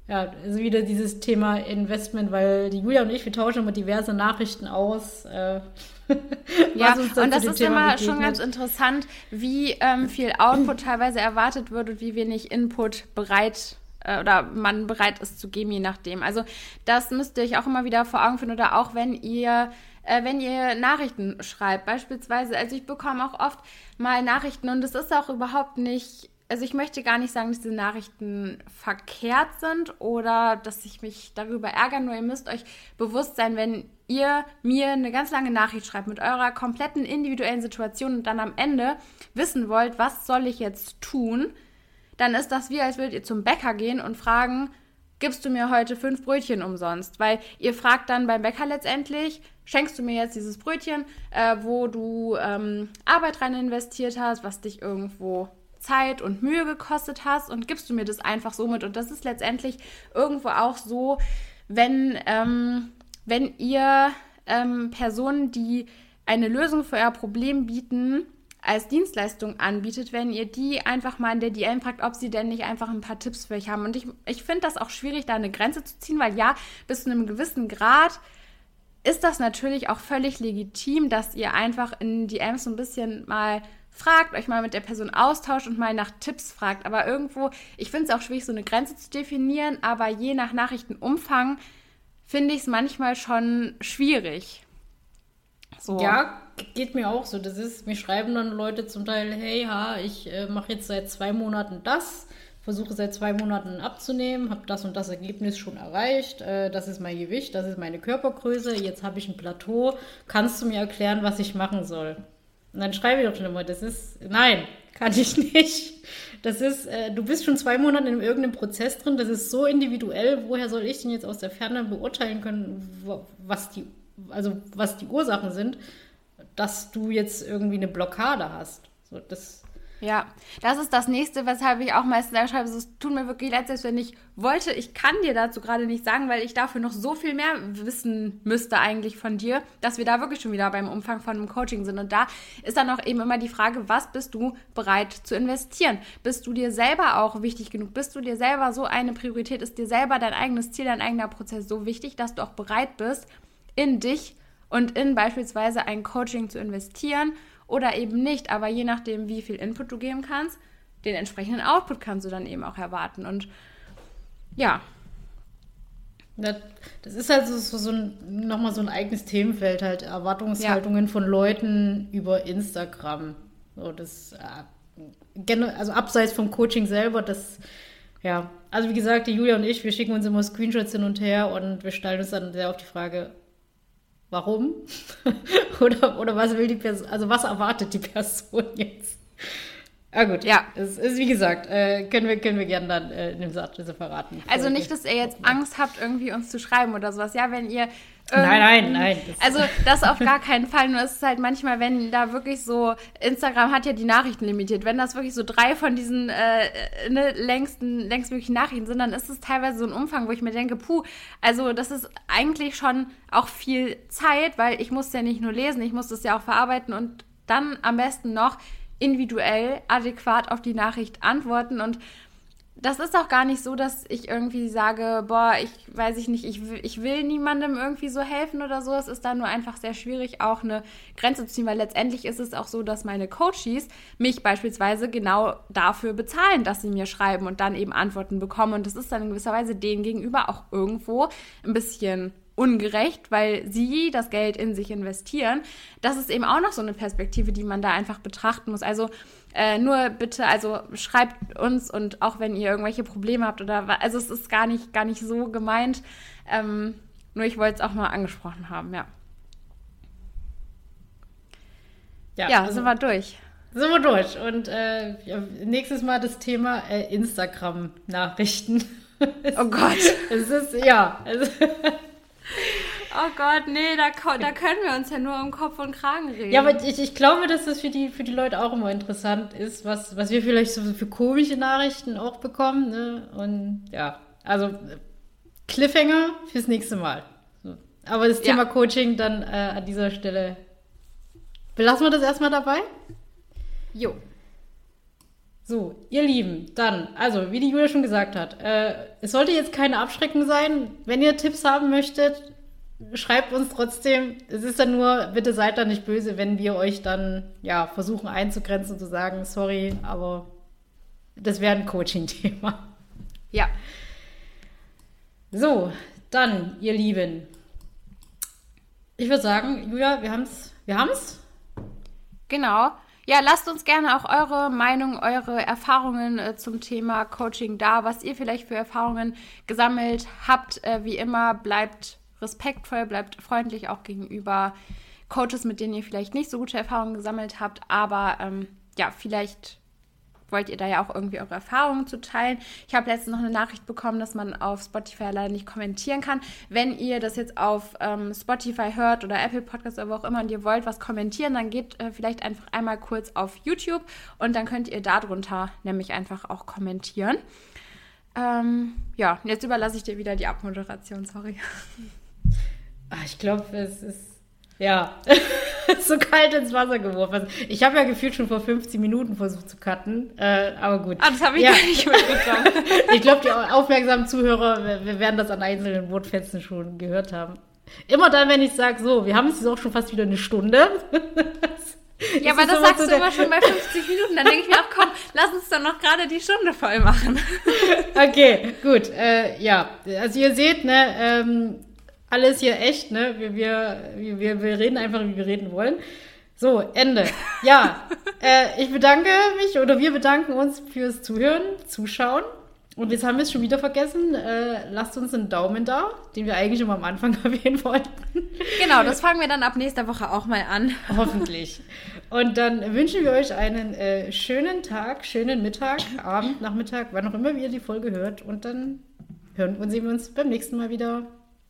Ja, also wieder dieses Thema Investment, weil die Julia und ich, wir tauschen immer diverse Nachrichten aus. Äh, [LAUGHS] ja, und das ist Thema immer begegnet. schon ganz interessant, wie ähm, viel Output teilweise erwartet wird und wie wenig Input bereit äh, oder man bereit ist zu geben, je nachdem. Also das müsst ihr euch auch immer wieder vor Augen führen oder auch wenn ihr äh, wenn ihr Nachrichten schreibt, beispielsweise, also ich bekomme auch oft mal Nachrichten und es ist auch überhaupt nicht also ich möchte gar nicht sagen, dass diese Nachrichten verkehrt sind oder dass ich mich darüber ärgere, nur ihr müsst euch bewusst sein, wenn ihr mir eine ganz lange Nachricht schreibt mit eurer kompletten individuellen Situation und dann am Ende wissen wollt, was soll ich jetzt tun, dann ist das wie, als würdet ihr zum Bäcker gehen und fragen, gibst du mir heute fünf Brötchen umsonst? Weil ihr fragt dann beim Bäcker letztendlich, schenkst du mir jetzt dieses Brötchen, äh, wo du ähm, Arbeit rein investiert hast, was dich irgendwo Zeit und Mühe gekostet hast und gibst du mir das einfach so mit. Und das ist letztendlich irgendwo auch so, wenn, ähm, wenn ihr ähm, Personen, die eine Lösung für euer Problem bieten, als Dienstleistung anbietet, wenn ihr die einfach mal in der DM fragt, ob sie denn nicht einfach ein paar Tipps für euch haben. Und ich, ich finde das auch schwierig, da eine Grenze zu ziehen, weil ja, bis zu einem gewissen Grad ist das natürlich auch völlig legitim, dass ihr einfach in DMs so ein bisschen mal fragt, euch mal mit der Person austauscht und mal nach Tipps fragt. Aber irgendwo, ich finde es auch schwierig, so eine Grenze zu definieren, aber je nach Nachrichtenumfang finde ich es manchmal schon schwierig. So. Ja, geht mir auch so. Das ist, mir schreiben dann Leute zum Teil, hey, ha, ich äh, mache jetzt seit zwei Monaten das, versuche seit zwei Monaten abzunehmen, habe das und das Ergebnis schon erreicht, äh, das ist mein Gewicht, das ist meine Körpergröße, jetzt habe ich ein Plateau. Kannst du mir erklären, was ich machen soll? Und dann schreibe ich doch schon immer, das ist, nein, kann ich nicht. Das ist, äh, du bist schon zwei Monate in irgendeinem Prozess drin, das ist so individuell, woher soll ich denn jetzt aus der Ferne beurteilen können, was die, also was die Ursachen sind, dass du jetzt irgendwie eine Blockade hast. So, das ja, das ist das nächste, weshalb ich auch meistens schreibe, es tut mir wirklich leid, selbst wenn ich wollte. Ich kann dir dazu gerade nicht sagen, weil ich dafür noch so viel mehr wissen müsste eigentlich von dir, dass wir da wirklich schon wieder beim Umfang von einem Coaching sind. Und da ist dann auch eben immer die Frage, was bist du bereit zu investieren? Bist du dir selber auch wichtig genug? Bist du dir selber so eine Priorität? Ist dir selber dein eigenes Ziel, dein eigener Prozess so wichtig, dass du auch bereit bist, in dich und in beispielsweise ein Coaching zu investieren? Oder eben nicht. Aber je nachdem, wie viel Input du geben kannst, den entsprechenden Output kannst du dann eben auch erwarten. Und ja. Das ist halt so, so, so ein, nochmal so ein eigenes Themenfeld, halt Erwartungshaltungen ja. von Leuten über Instagram. So, das, äh, also abseits vom Coaching selber, das, ja. Also wie gesagt, die Julia und ich, wir schicken uns immer Screenshots hin und her und wir stellen uns dann sehr auf die Frage, warum? [LAUGHS] oder, oder was will die Person, also was erwartet die Person jetzt? Ah gut, ja. Es ist wie gesagt, äh, können wir, können wir gerne dann äh, in dem Satz verraten. Also nicht, dass ihr jetzt Angst habt, irgendwie uns zu schreiben oder sowas. Ja, wenn ihr nein, nein, nein. Das also das auf gar keinen Fall. Nur ist es halt manchmal, wenn da wirklich so, Instagram hat ja die Nachrichten limitiert, wenn das wirklich so drei von diesen äh, ne, längsten, längstmöglichen Nachrichten sind, dann ist es teilweise so ein Umfang, wo ich mir denke, puh, also das ist eigentlich schon auch viel Zeit, weil ich muss ja nicht nur lesen, ich muss das ja auch verarbeiten und dann am besten noch individuell adäquat auf die Nachricht antworten und das ist auch gar nicht so, dass ich irgendwie sage, boah, ich weiß ich nicht, ich will, ich will niemandem irgendwie so helfen oder so. Es ist da nur einfach sehr schwierig, auch eine Grenze zu ziehen, weil letztendlich ist es auch so, dass meine Coaches mich beispielsweise genau dafür bezahlen, dass sie mir schreiben und dann eben Antworten bekommen. Und das ist dann in gewisser Weise denen gegenüber auch irgendwo ein bisschen ungerecht, weil sie das Geld in sich investieren. Das ist eben auch noch so eine Perspektive, die man da einfach betrachten muss. Also äh, nur bitte, also schreibt uns und auch wenn ihr irgendwelche Probleme habt oder also es ist gar nicht, gar nicht so gemeint. Ähm, nur ich wollte es auch mal angesprochen haben, ja. Ja, ja also, sind wir durch. Sind wir durch. Und äh, nächstes Mal das Thema äh, Instagram-Nachrichten. [LAUGHS] Oh Gott. es ist, ja. Es [LAUGHS] Oh Gott, nee, da, da können wir uns ja nur um Kopf und Kragen reden. Ja, aber ich, ich glaube, dass das für die, für die Leute auch immer interessant ist, was, was wir vielleicht so für komische Nachrichten auch bekommen. Ne? Und ja, also Cliffhanger fürs nächste Mal. Aber das Thema ja. Coaching dann äh, an dieser Stelle. Belassen wir das erstmal dabei? Jo. So, ihr Lieben, dann, also, wie die Julia schon gesagt hat, äh, es sollte jetzt keine Abschreckung sein. Wenn ihr Tipps haben möchtet, schreibt uns trotzdem. Es ist dann nur, bitte seid da nicht böse, wenn wir euch dann, ja, versuchen einzugrenzen und zu sagen, sorry, aber das wäre ein Coaching-Thema. Ja. So, dann, ihr Lieben. Ich würde sagen, Julia, wir haben's, wir haben's. Genau. Ja, lasst uns gerne auch eure Meinung, eure Erfahrungen äh, zum Thema Coaching da, was ihr vielleicht für Erfahrungen gesammelt habt. Äh, wie immer, bleibt respektvoll, bleibt freundlich auch gegenüber Coaches, mit denen ihr vielleicht nicht so gute Erfahrungen gesammelt habt. Aber ähm, ja, vielleicht wollt ihr da ja auch irgendwie eure Erfahrungen zu teilen. Ich habe letztens noch eine Nachricht bekommen, dass man auf Spotify leider nicht kommentieren kann. Wenn ihr das jetzt auf ähm, Spotify hört oder Apple Podcasts oder wo auch immer und ihr wollt was kommentieren, dann geht äh, vielleicht einfach einmal kurz auf YouTube und dann könnt ihr darunter nämlich einfach auch kommentieren. Ähm, ja, jetzt überlasse ich dir wieder die Abmoderation, sorry. Ach, ich glaube, es ist ja, [LAUGHS] [LAUGHS] so kalt ins Wasser geworfen. Also, ich habe ja gefühlt schon vor 15 Minuten versucht zu cutten, äh, aber gut. Ah, das habe ich ja. gar nicht mitbekommen. [LAUGHS] ich glaube, die aufmerksamen Zuhörer wir werden das an einzelnen Wortfetzen schon gehört haben. Immer dann, wenn ich sage, so, wir haben es jetzt auch schon fast wieder eine Stunde. [LAUGHS] ja, aber das sagst so du immer schon bei 50 Minuten. Dann denke ich mir auch, komm, lass uns doch noch gerade die Stunde voll machen. okay, gut. Äh, ja, also ihr seht, ne, ähm, alles hier echt, ne? Wir, wir, wir, wir reden einfach, wie wir reden wollen. So, Ende. Ja, [LAUGHS] äh, ich bedanke mich oder wir bedanken uns fürs Zuhören, Zuschauen. Und jetzt haben wir es schon wieder vergessen. Äh, lasst uns einen Daumen da, den wir eigentlich immer am Anfang [LAUGHS] erwähnen wollten. Genau, das fangen wir dann ab nächster Woche auch mal an. [LAUGHS] Hoffentlich. Und dann wünschen wir euch einen äh, schönen Tag, schönen Mittag, Abend, Nachmittag, wann auch immer ihr die Folge hört. Und dann hören und sehen wir uns beim nächsten Mal wieder.